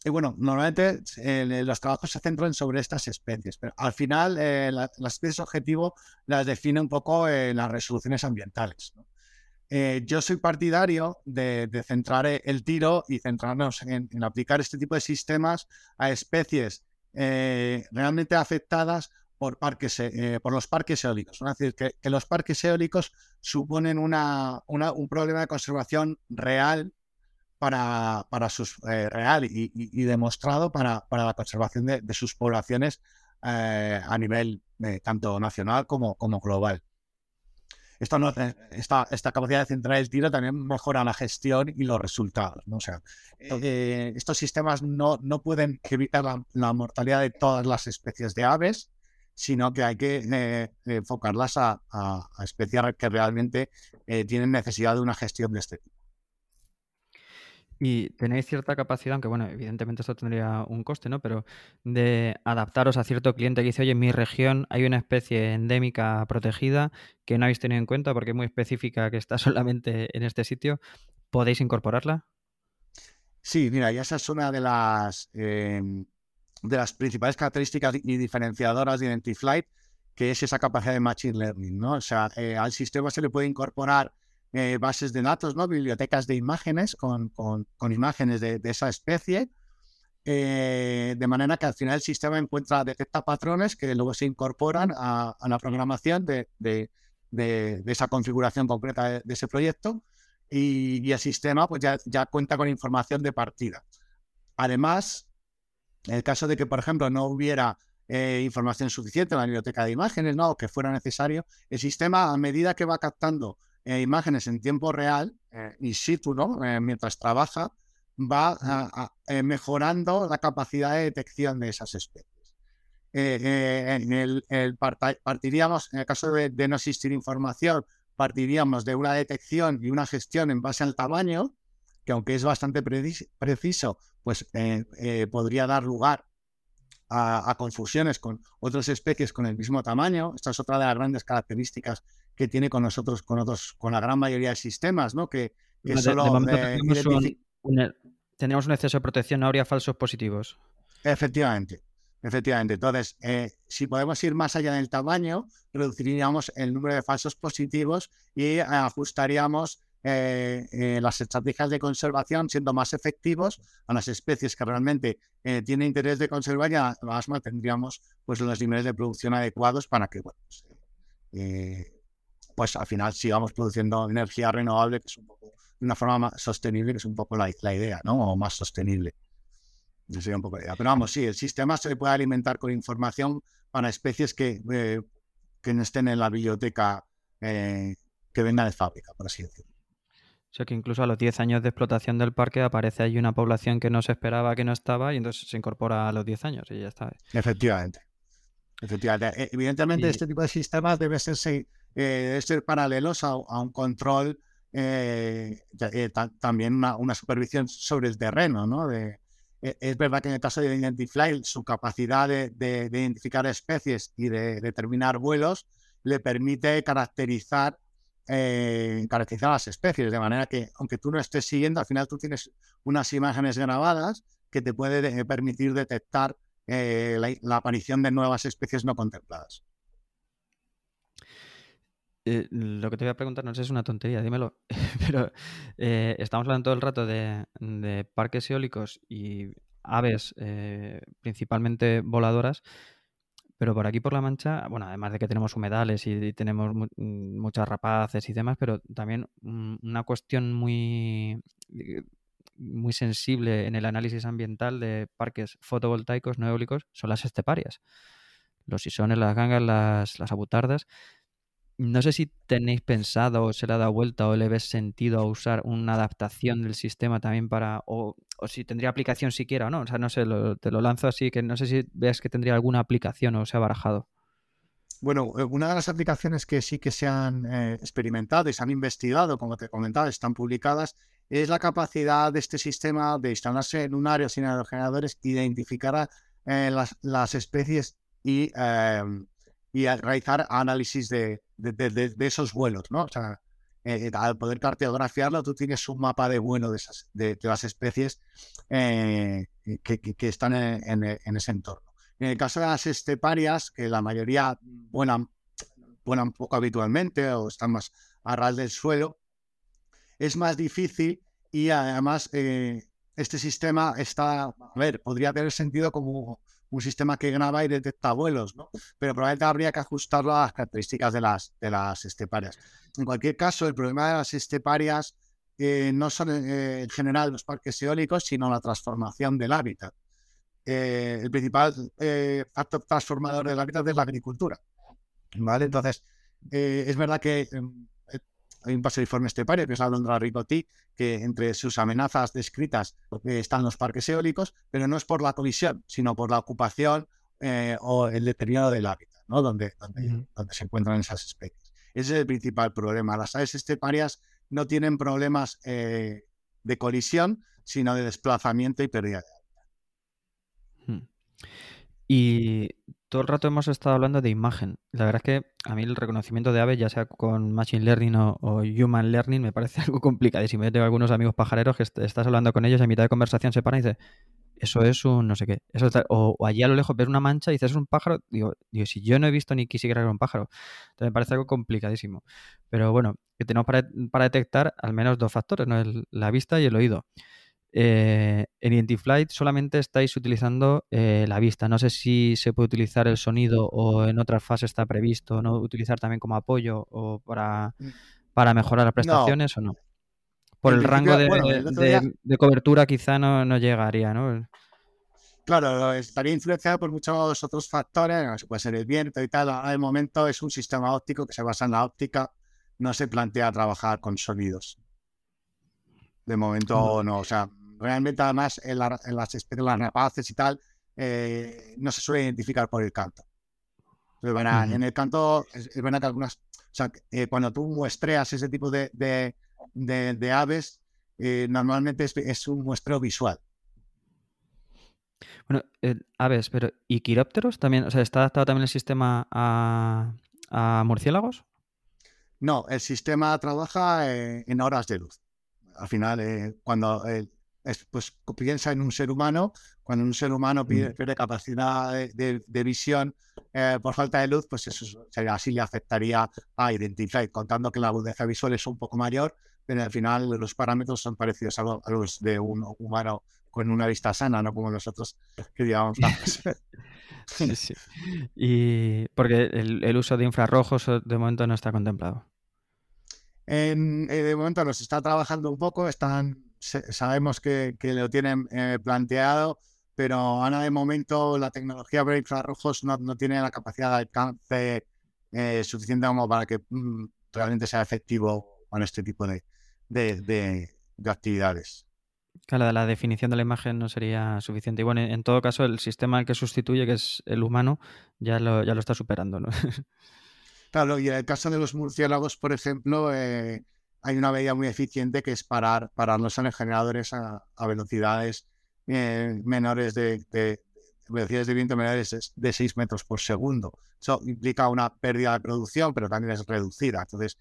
y bueno, normalmente eh, los trabajos se centran sobre estas especies, pero al final eh, las especies objetivo las define un poco en las resoluciones ambientales. Eh, yo soy partidario de, centrar el tiro y centrarnos en, aplicar este tipo de sistemas a especies realmente afectadas por, parques, por los parques eólicos. Es decir, que, los parques eólicos suponen una, un problema de conservación real para, para sus, eh, real y, demostrado para, para, la conservación de, sus poblaciones eh, a nivel eh, tanto nacional como, como global. Esta, esta, capacidad de centrar el tiro también mejora la gestión y los resultados. ¿no? Sea, estos sistemas no, no pueden evitar la, mortalidad de todas las especies de aves, sino que hay que enfocarlas a, a, a, especies que realmente tienen necesidad de una gestión de este tipo. Y tenéis cierta capacidad, aunque bueno, evidentemente esto tendría un coste, ¿no? Pero de adaptaros a cierto cliente que dice, oye, en mi región hay una especie endémica protegida que no habéis tenido en cuenta porque es muy específica, que está solamente en este sitio. ¿Podéis incorporarla? Sí, mira, y esa es una de las, em, de las principales características y diferenciadoras de Identiflight, que es esa capacidad de Machine Learning, ¿no? O sea, eh, al sistema se le puede incorporar eh, bases de datos, ¿no? bibliotecas de imágenes con, con, imágenes de, esa especie, eh, de manera que al final el sistema encuentra, detecta patrones que luego se incorporan a, la programación de, de, de, esa configuración concreta de, ese proyecto y, el sistema pues ya, ya cuenta con información de partida. Además, en el caso de que, por ejemplo, no hubiera eh, información suficiente en la biblioteca de imágenes, ¿no? o que fuera necesario, el sistema, a medida que va captando eh, imágenes en tiempo real, eh, in situ, ¿no? Eh, mientras trabaja, va mejorando la capacidad de detección de esas especies. en el, partiríamos, en el caso de, no existir información, partiríamos de una detección y una gestión en base al tamaño, que aunque es bastante preciso, pues podría dar lugar a, a, confusiones con otras especies con el mismo tamaño. Esta es otra de las grandes características que tiene con nosotros, con otros, con la gran mayoría de sistemas, ¿no? Que, solo tenemos, un, exceso de protección, no habría falsos positivos. Efectivamente. Efectivamente. Entonces, eh, si podemos ir más allá del tamaño, reduciríamos el número de falsos positivos y ajustaríamos eh, eh, las estrategias de conservación siendo más efectivos a las especies que realmente tienen interés de conservar y además mantendríamos pues, los niveles de producción adecuados para que bueno, pues, pues al final sigamos produciendo energía renovable, que es un poco de una forma más sostenible, que es un poco la, idea, ¿no? O más sostenible. Sería un poco la idea. Pero vamos, sí, el sistema se puede alimentar con información para especies que, eh, que no estén en la biblioteca eh, que venga de fábrica, por así decirlo. O sea que incluso a los 10 años de explotación del parque aparece ahí una población que no se esperaba que no estaba y entonces se incorpora a los 10 años y ya está. Efectivamente. Efectivamente. E, evidentemente, este tipo de sistemas debe ser eh, ser paralelos a, un control, eh, eh, también una, supervisión sobre el terreno, ¿no? De, e, es verdad que en el caso de Identify, su capacidad de, identificar especies y de determinar vuelos le permite caracterizar, caracterizar las especies, de manera que aunque tú no estés siguiendo, al final tú tienes unas imágenes grabadas que te puede permitir detectar la, aparición de nuevas especies no contempladas. lo que te voy a preguntar no sé, es una tontería, dímelo, pero estamos hablando todo el rato de, de parques eólicos y aves principalmente voladoras, pero por aquí, por La Mancha, bueno, además de que tenemos humedales y, tenemos mm, muchas rapaces y demás, pero también una cuestión muy, eh, muy sensible en el análisis ambiental de parques fotovoltaicos no eólicos son las esteparias. Los isones, las gangas, las, las abutardas. No sé si tenéis pensado o se le ha dado vuelta o le ves sentido a usar una adaptación del sistema también para, o, si tendría aplicación siquiera o no. O sea, no sé, te lo lanzo así, que no sé si veas que tendría alguna aplicación o se ha barajado. Bueno, eh, una de las aplicaciones que sí que se han eh, experimentado y se han investigado, como te comentaba, están publicadas, es la capacidad de este sistema de instalarse en un área sin aerogeneradores, identificar eh, las, las, especies y y a realizar análisis de, de, esos vuelos, ¿no? O sea, eh, al poder cartografiarlo, tú tienes un mapa de vuelo de, esas, de, las especies eh, que, que, están en, en, ese entorno. En el caso de las esteparias, que la mayoría vuelan, vuelan poco habitualmente o están más a ras del suelo, es más difícil y además eh, este sistema está, a ver, podría tener sentido como un sistema que graba y detecta vuelos, ¿no? Pero probablemente habría que ajustarlo a las características de las, de las esteparias. En cualquier caso, el problema de las esteparias eh, no son eh, en general los parques eólicos, sino la transformación del hábitat. Eh, el principal factor transformador del hábitat es la agricultura. ¿Vale? Entonces, es verdad que em, hay un paseriforme estepario, que es Alondra ricoti, que entre sus amenazas descritas eh, están los parques eólicos, pero no es por la colisión, sino por la ocupación eh, o el deterioro del hábitat, ¿no? donde, donde, se encuentran esas especies. Ese es el principal problema. Las aves esteparias no tienen problemas eh, de colisión, sino de desplazamiento y pérdida de hábitat. Hmm. Y todo el rato hemos estado hablando de imagen. La verdad es que a mí el reconocimiento de ave, ya sea con Machine Learning o, Human Learning, me parece algo complicadísimo. Yo tengo algunos amigos pajareros que estás hablando con ellos y a mitad de conversación se paran y dicen, eso es un no sé qué. Eso o, allí a lo lejos ves una mancha y dices, es un pájaro. Digo, digo, si yo no he visto ni quisiera que era un pájaro. Entonces me parece algo complicadísimo. Pero bueno, que tenemos para, para detectar al menos dos factores, ¿no? la vista y el oído. Eh, en Identiflight solamente estáis utilizando eh, la vista. No sé si se puede utilizar el sonido o en otras fases está previsto no utilizar también como apoyo o para, mm. para mejorar las prestaciones o no. Por el rango de, cobertura quizá no, no llegaría, ¿no? Claro, estaría influenciado por muchos otros factores, puede ser el viento y tal. Al momento es un sistema óptico que se basa en la óptica, no se plantea trabajar con sonidos. De momento no, o sea, Realmente, además, en, las especies, las rapaces y tal, eh, no se suele identificar por el canto. En el canto, es, verdad que algunas, o sea, eh, cuando tú muestreas ese tipo de, de, aves, eh, normalmente es, un muestreo visual. Bueno, aves, pero ¿y quirópteros también? O sea, ¿está adaptado también el sistema a, a murciélagos? No, el sistema trabaja en horas de luz. Al final, cuando pues piensa en un ser humano, cuando un ser humano mm. pierde, capacidad de, visión eh, por falta de luz, pues eso así le afectaría a Identify, contando que la agudeza visual es un poco mayor, pero al final los parámetros son parecidos a, los de un humano con una vista sana, no como nosotros que digamos. sí, sí. Y porque el, uso de infrarrojos de momento no está contemplado. En, eh, de momento nos está trabajando un poco, están sabemos que, lo tienen eh, planteado, pero ahora de momento la tecnología para infrarrojos no, no tiene la capacidad de alcance eh, suficiente como para que mm, realmente sea efectivo con este tipo de, de, actividades. Claro, la definición de la imagen no sería suficiente. Y bueno, en todo caso, el sistema al que sustituye, que es el humano, ya lo, ya lo está superando, ¿no? Claro, y en el caso de los murciélagos, por ejemplo, eh, hay una medida muy eficiente que es parar, parar los generadores a, velocidades eh, menores de, velocidades de viento menores de 6 metros por segundo. Eso implica una pérdida de producción, pero también es reducida. Entonces,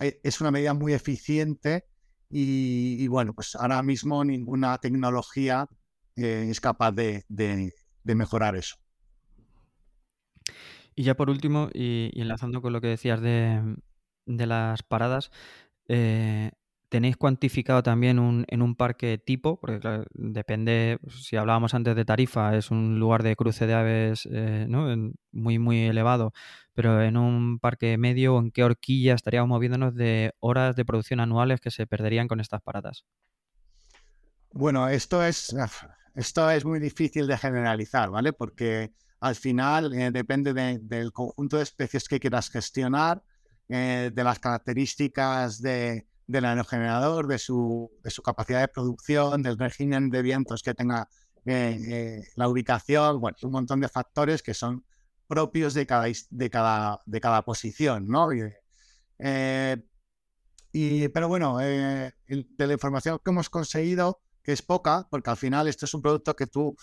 eh, es una medida muy eficiente y, bueno, pues ahora mismo ninguna tecnología eh, es capaz de, mejorar eso. Y ya por último, y, enlazando con lo que decías de, las paradas, eh, ¿tenéis cuantificado también un, en un parque tipo? Porque depende, si hablábamos antes de Tarifa, es un lugar de cruce de aves eh, muy, muy elevado, pero en un parque medio, ¿en qué horquilla estaríamos moviéndonos de horas de producción anuales que se perderían con estas paradas? Bueno, esto es, esto es muy difícil de generalizar, ¿vale? Porque al final eh, depende del conjunto de especies que quieras gestionar, eh, de las características de, del aerogenerador, de su, de su capacidad de producción, del régimen de vientos que tenga eh, la ubicación, bueno, un montón de factores que son propios de cada, de cada, de cada posición, ¿no? Y, pero bueno, de la información que hemos conseguido, que es poca, porque al final esto es un producto que tú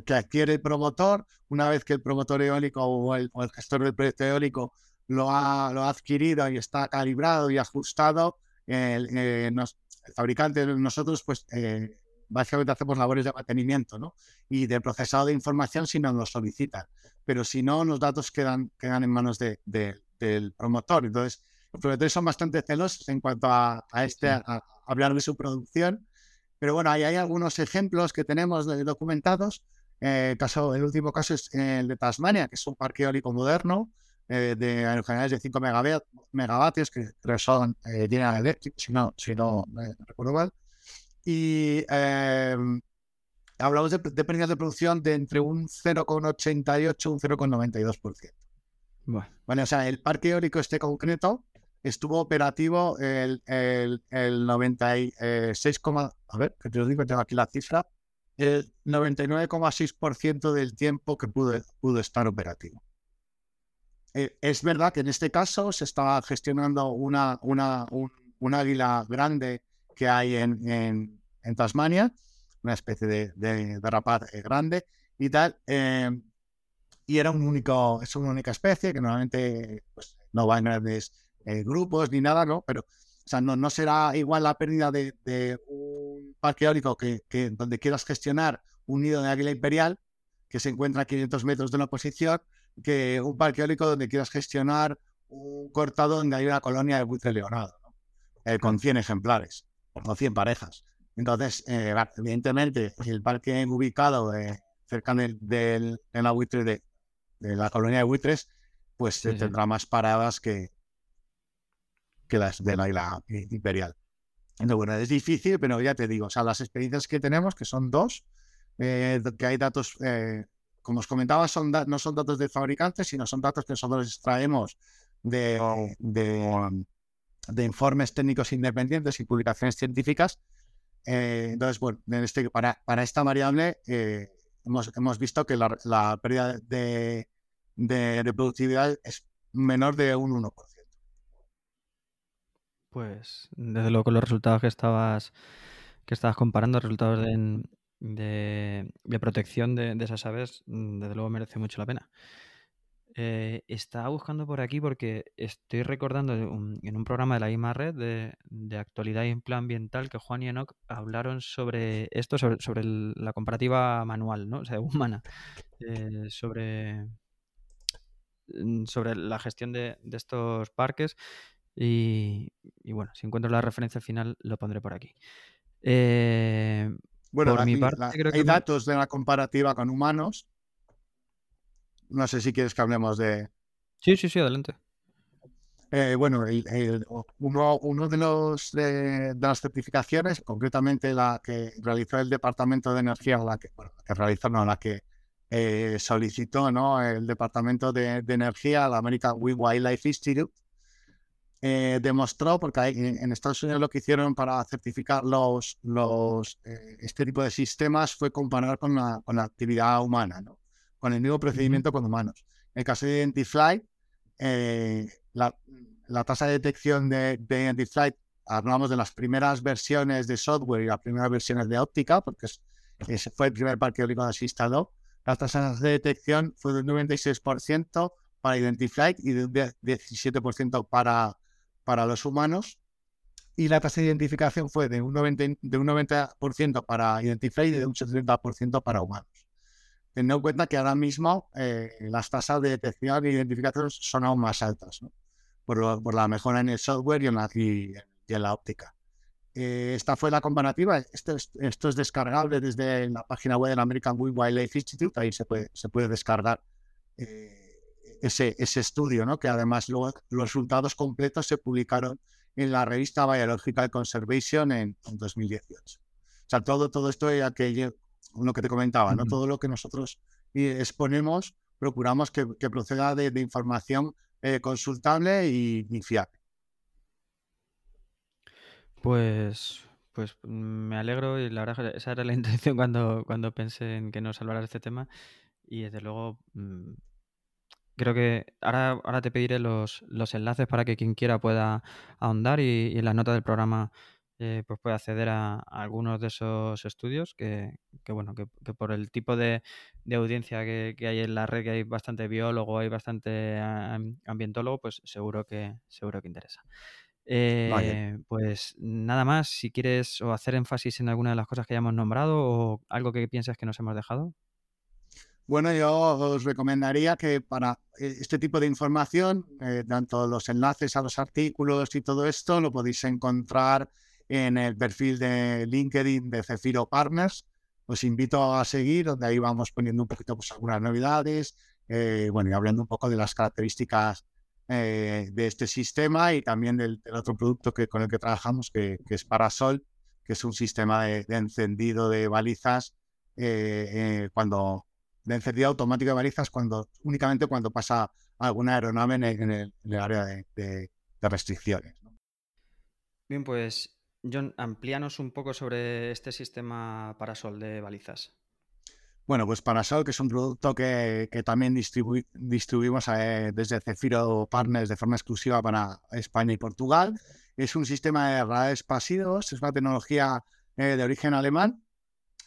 que adquiere el promotor, una vez que el promotor eólico o el, gestor del proyecto eólico lo ha, lo ha, adquirido y está calibrado y ajustado, el, eh, el fabricante, nosotros, pues eh, básicamente hacemos labores de mantenimiento ¿no? y de procesado de información si nos lo solicitan. Pero si no, los datos quedan, quedan en manos de, del promotor. Entonces, los promotores son bastante celosos en cuanto a, a este, a, hablar de su producción. Pero bueno, ahí hay algunos ejemplos que tenemos documentados eh, caso, el último caso es el de Tasmania, que es un parque eólico moderno eh, de aerogeneradores de 5 megavatios que son eh, General Electric, si no, si no me recuerdo mal. Y hablamos de, de pérdidas de producción de entre un 0,88 y un 0,92%. Bueno. bueno, o sea, el parque eólico este concreto estuvo operativo el, el, el 96, a ver, que te lo digo, tengo aquí la cifra, el 99,6% del tiempo que pudo, pudo estar operativo. Eh, es verdad que en este caso se estaba gestionando una, una, un, águila grande que hay en, en, Tasmania, una especie de, de, rapaz eh, grande y tal. Eh, y era un único, es una única especie que normalmente pues, no va en grandes grupos ni nada, ¿no? Pero o sea, no, no será igual la pérdida de, de un parque eólico que, que, donde quieras gestionar un nido de águila imperial que se encuentra a 500 metros de una posición que un parque eólico donde quieras gestionar un cortado donde hay una colonia de buitre leonado, eh, con 100 ejemplares o 100 parejas. Entonces, eh, evidentemente, el parque ubicado eh, cerca del, del, de la buitre de, de, la colonia de buitres, pues tendrá más paradas que, que las de la isla imperial. Entonces, bueno, es difícil, pero ya te digo, o sea, las experiencias que tenemos, que son dos, eh, que hay datos, eh, como os comentaba, son no son datos de fabricantes, sino son datos que nosotros extraemos de, de, informes técnicos independientes y publicaciones científicas. Eh, entonces, bueno, este, para, para esta variable hemos, hemos visto que la, la pérdida de, de, de productividad es menor de un 1%. Pues desde luego con los resultados que estabas, que estabas comparando, resultados de, de, protección de, esas aves, mm, desde luego merece mucho la pena. Eh, estaba buscando por aquí porque estoy recordando en un programa de la IMA Red de, actualidad y plan ambiental que Juan y Enoch hablaron sobre esto, sobre, la comparativa manual, ¿no? O sea, humana, eh, sobre, mm, sobre la gestión de, de estos parques y, bueno, si encuentro la referencia final, lo pondré por aquí. Eh, bueno, por mi parte, hay datos de la comparativa con humanos. No sé si quieres que hablemos de. Sí, sí, sí, adelante. Eh, bueno, uno, uno, de, los, de, las certificaciones, concretamente la que realizó el Departamento de Energía, la que, que realizó, no, la que eh, solicitó ¿no? el Departamento de, de Energía, la American Wildlife Institute, eh, demostró, porque en Estados Unidos lo que hicieron para certificar los, los, eh, este tipo de sistemas fue comparar con la, con la actividad humana, ¿no? con el mismo procedimiento con humanos. En el caso de Identifly, eh, la, la, tasa de detección de, de Identifly, hablamos de las primeras versiones de software y las primeras versiones de óptica, porque ese fue el primer parque eólico que se instaló, las tasas de detección fue del 96% para Identifly y del 17% para, para los humanos. y la tasa de identificación fue de un 90%, de un 90 para Identify y de un 70% para humanos. Teniendo en cuenta que ahora mismo eh, las tasas de detección e identificación son aún más altas, por, la mejora en el software y en la, y, en la óptica. Eh, esta fue la comparativa. Esto es, esto es, descargable desde la página web del American Wildlife Institute. Ahí se puede, se puede descargar eh, ese, ese estudio, ¿no? que además luego los resultados completos se publicaron en la revista Biological Conservation en, 2018. O sea, todo, todo esto es aquello, lo que te comentaba, ¿no? Todo lo que nosotros eh, exponemos, procuramos que, proceda de, información eh, consultable y, fiable. Pues, pues me alegro y la verdad esa era la intención cuando, cuando pensé en que nos hablara este tema y desde luego mm, creo que ahora, ahora te pediré los, los enlaces para que quien quiera pueda ahondar y, en las notas del programa eh, pues pueda acceder a, algunos de esos estudios que, bueno, que, por el tipo de, audiencia que, hay en la red, que hay bastante biólogo, hay bastante ambientólogo, pues seguro que, seguro que interesa. Eh, pues nada más, si quieres o hacer énfasis en alguna de las cosas que ya hemos nombrado o algo que piensas que nos hemos dejado. Bueno, yo os recomendaría que para eh, este tipo de información, eh, tanto los enlaces a los artículos y todo esto, lo podéis encontrar en el perfil de LinkedIn de Cefiro Partners. Os invito a seguir, donde ahí vamos poniendo un poquito pues, algunas novedades, eh, bueno, y hablando un poco de las características de este sistema y también del, otro producto que, con el que trabajamos, que, es Parasol, que es un sistema de, encendido de balizas cuando de encendido automático de balizas cuando, únicamente cuando pasa alguna aeronave en el, área de, restricciones. Bien, pues John, amplíanos un poco sobre este sistema Parasol de balizas. Bueno, pues Parasol, que es un producto que, también distribuimos eh, desde Cefiro Partners de forma exclusiva para España y Portugal. Es un sistema de radares pasivos, es una tecnología eh, de origen alemán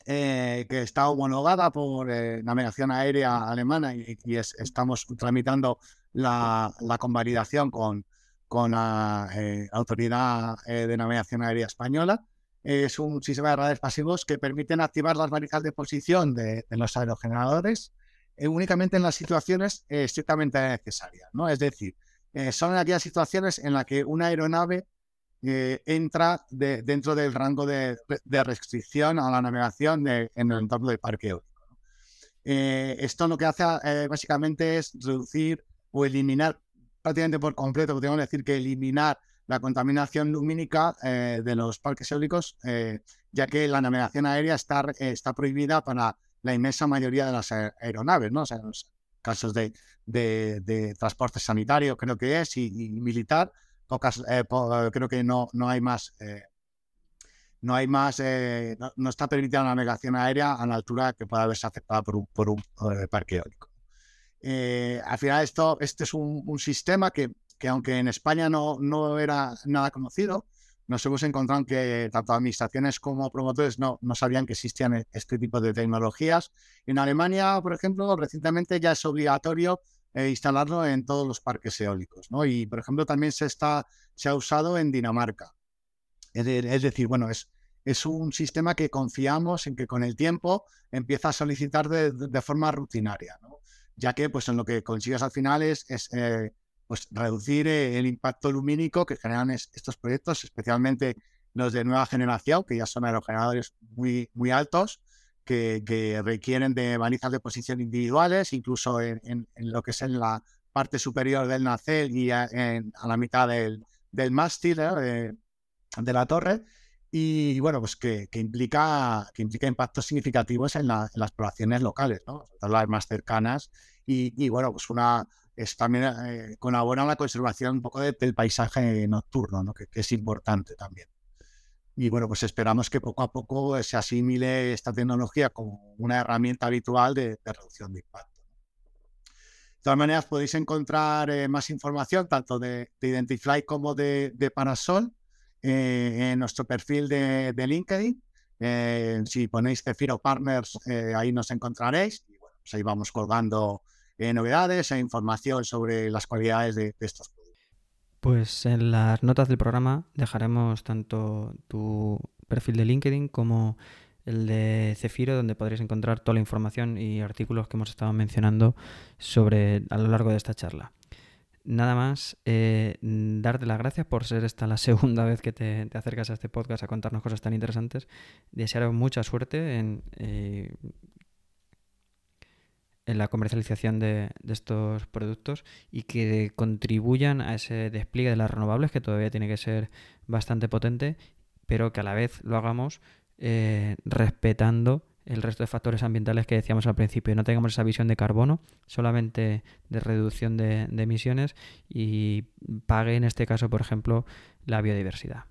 eh, que está homologada por eh, Navegación Aérea Alemana y, estamos tramitando la, convalidación con, con la eh, Autoridad de Navegación Aérea Española. Es un sistema de radares pasivos que permiten activar las balizas de posición de, los aerogeneradores únicamente en las situaciones estrictamente necesarias. ¿no? Es decir, son aquellas situaciones en las que una aeronave eh, entra dentro del rango de, restricción a la navegación en el entorno del parque eólico. Eh, esto lo que hace eh, básicamente es reducir o eliminar prácticamente por completo, podríamos decir que eliminar la contaminación lumínica de los parques eólicos, ya que la navegación aérea está, está prohibida para la inmensa mayoría de las aeronaves, ¿no? O sea, en los casos de, de, transporte sanitario creo que es y militar, pocas, eh, creo que no, no hay más, eh, no hay más, eh, no, está permitida la navegación aérea a la altura que pueda verse afectada por un, por un parque eólico. al final esto, este es un, sistema que, que, aunque en España no, no era nada conocido, nos hemos encontrado que tanto administraciones como promotores no, no sabían que existían este tipo de tecnologías. En Alemania, por ejemplo, recientemente ya es obligatorio eh, instalarlo en todos los parques eólicos. ¿no? Y, por ejemplo, también se, está, se ha usado en Dinamarca. Es, decir, bueno, es, es un sistema que confiamos en que con el tiempo empieza a solicitar de, forma rutinaria, ¿no? ya que pues, en lo que consigues al final es, eh, pues, reducir eh, el impacto lumínico que generan estos proyectos, especialmente los de nueva generación, que ya son aerogeneradores muy, muy altos, que, requieren de balizas de posición individuales, incluso en, lo que es en la parte superior del nacel y a, la mitad del, del mástil ¿eh? de, la torre. Y bueno, pues que, implica, que implica impactos significativos en, las poblaciones locales, ¿no? las más cercanas. Y, bueno, pues una, es también eh, colabora en la conservación un poco del paisaje nocturno, ¿no? que, es importante también. Y bueno, pues esperamos que poco a poco se asimile esta tecnología como una herramienta habitual de, reducción de impacto. De todas maneras, podéis encontrar eh, más información tanto de, Identify como de, Parasol eh, en nuestro perfil de, LinkedIn. Eh, si ponéis Cefiro Partners, ahí nos encontraréis. Y bueno, pues ahí vamos colgando novedades e información sobre las cualidades de, estos. Pues en las notas del programa dejaremos tanto tu perfil de LinkedIn como el de Cefiro, donde podréis encontrar toda la información y artículos que hemos estado mencionando sobre a lo largo de esta charla. Nada más, eh, darte las gracias por ser esta la segunda vez que te, acercas a este podcast a contarnos cosas tan interesantes. Desearos mucha suerte en, eh, en la comercialización de, estos productos y que contribuyan a ese despliegue de las renovables que todavía tiene que ser bastante potente, pero que a la vez lo hagamos eh, respetando el resto de factores ambientales que decíamos al principio. No tengamos esa visión de carbono, solamente de reducción de, emisiones y pague en este caso, por ejemplo, la biodiversidad.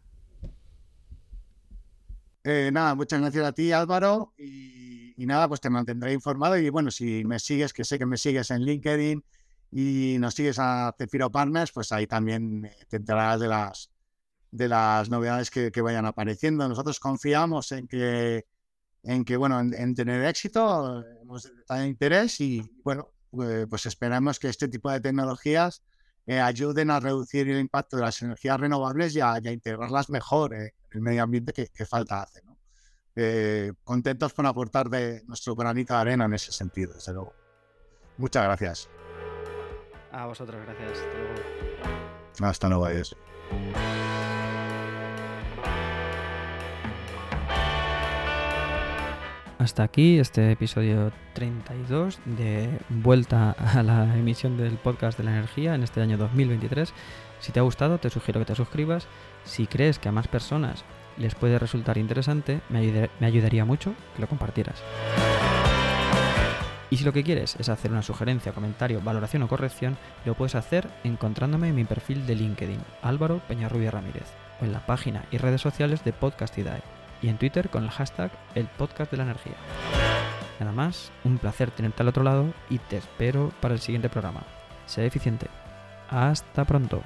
Eh, nada, muchas gracias a ti Álvaro y nada, pues te mantendré informado. Y bueno, si me sigues, que sé que me sigues en LinkedIn y nos sigues a Cefiro Partners, pues ahí también te enterarás de las, de las novedades que, vayan apareciendo. Nosotros confiamos en que, en que bueno, en, tener éxito, hemos tenido interés y bueno, pues, pues esperamos que este tipo de tecnologías eh, ayuden a reducir el impacto de las energías renovables y a, integrarlas mejor en el medio ambiente que, que falta hacer. ¿no? Eh, contentos con aportar de nuestro granito de arena en ese sentido, desde luego. Muchas gracias. A vosotros, gracias. Hasta luego. adiós. Hasta aquí este episodio 32 de vuelta a la emisión del podcast de la energía en este año 2023. Si te ha gustado, te sugiero que te suscribas. Si crees que a más personas les puede resultar interesante, me, ayudaría mucho que lo compartieras. Y si lo que quieres es hacer una sugerencia, comentario, valoración o corrección, lo puedes hacer encontrándome en mi perfil de LinkedIn, Álvaro Peñarrubia Ramírez, o en la página y redes sociales de Podcastidae, y en Twitter con el hashtag El Podcast de la Energía. Nada más, un placer tenerte al otro lado y te espero para el siguiente programa. Sé eficiente. Hasta pronto.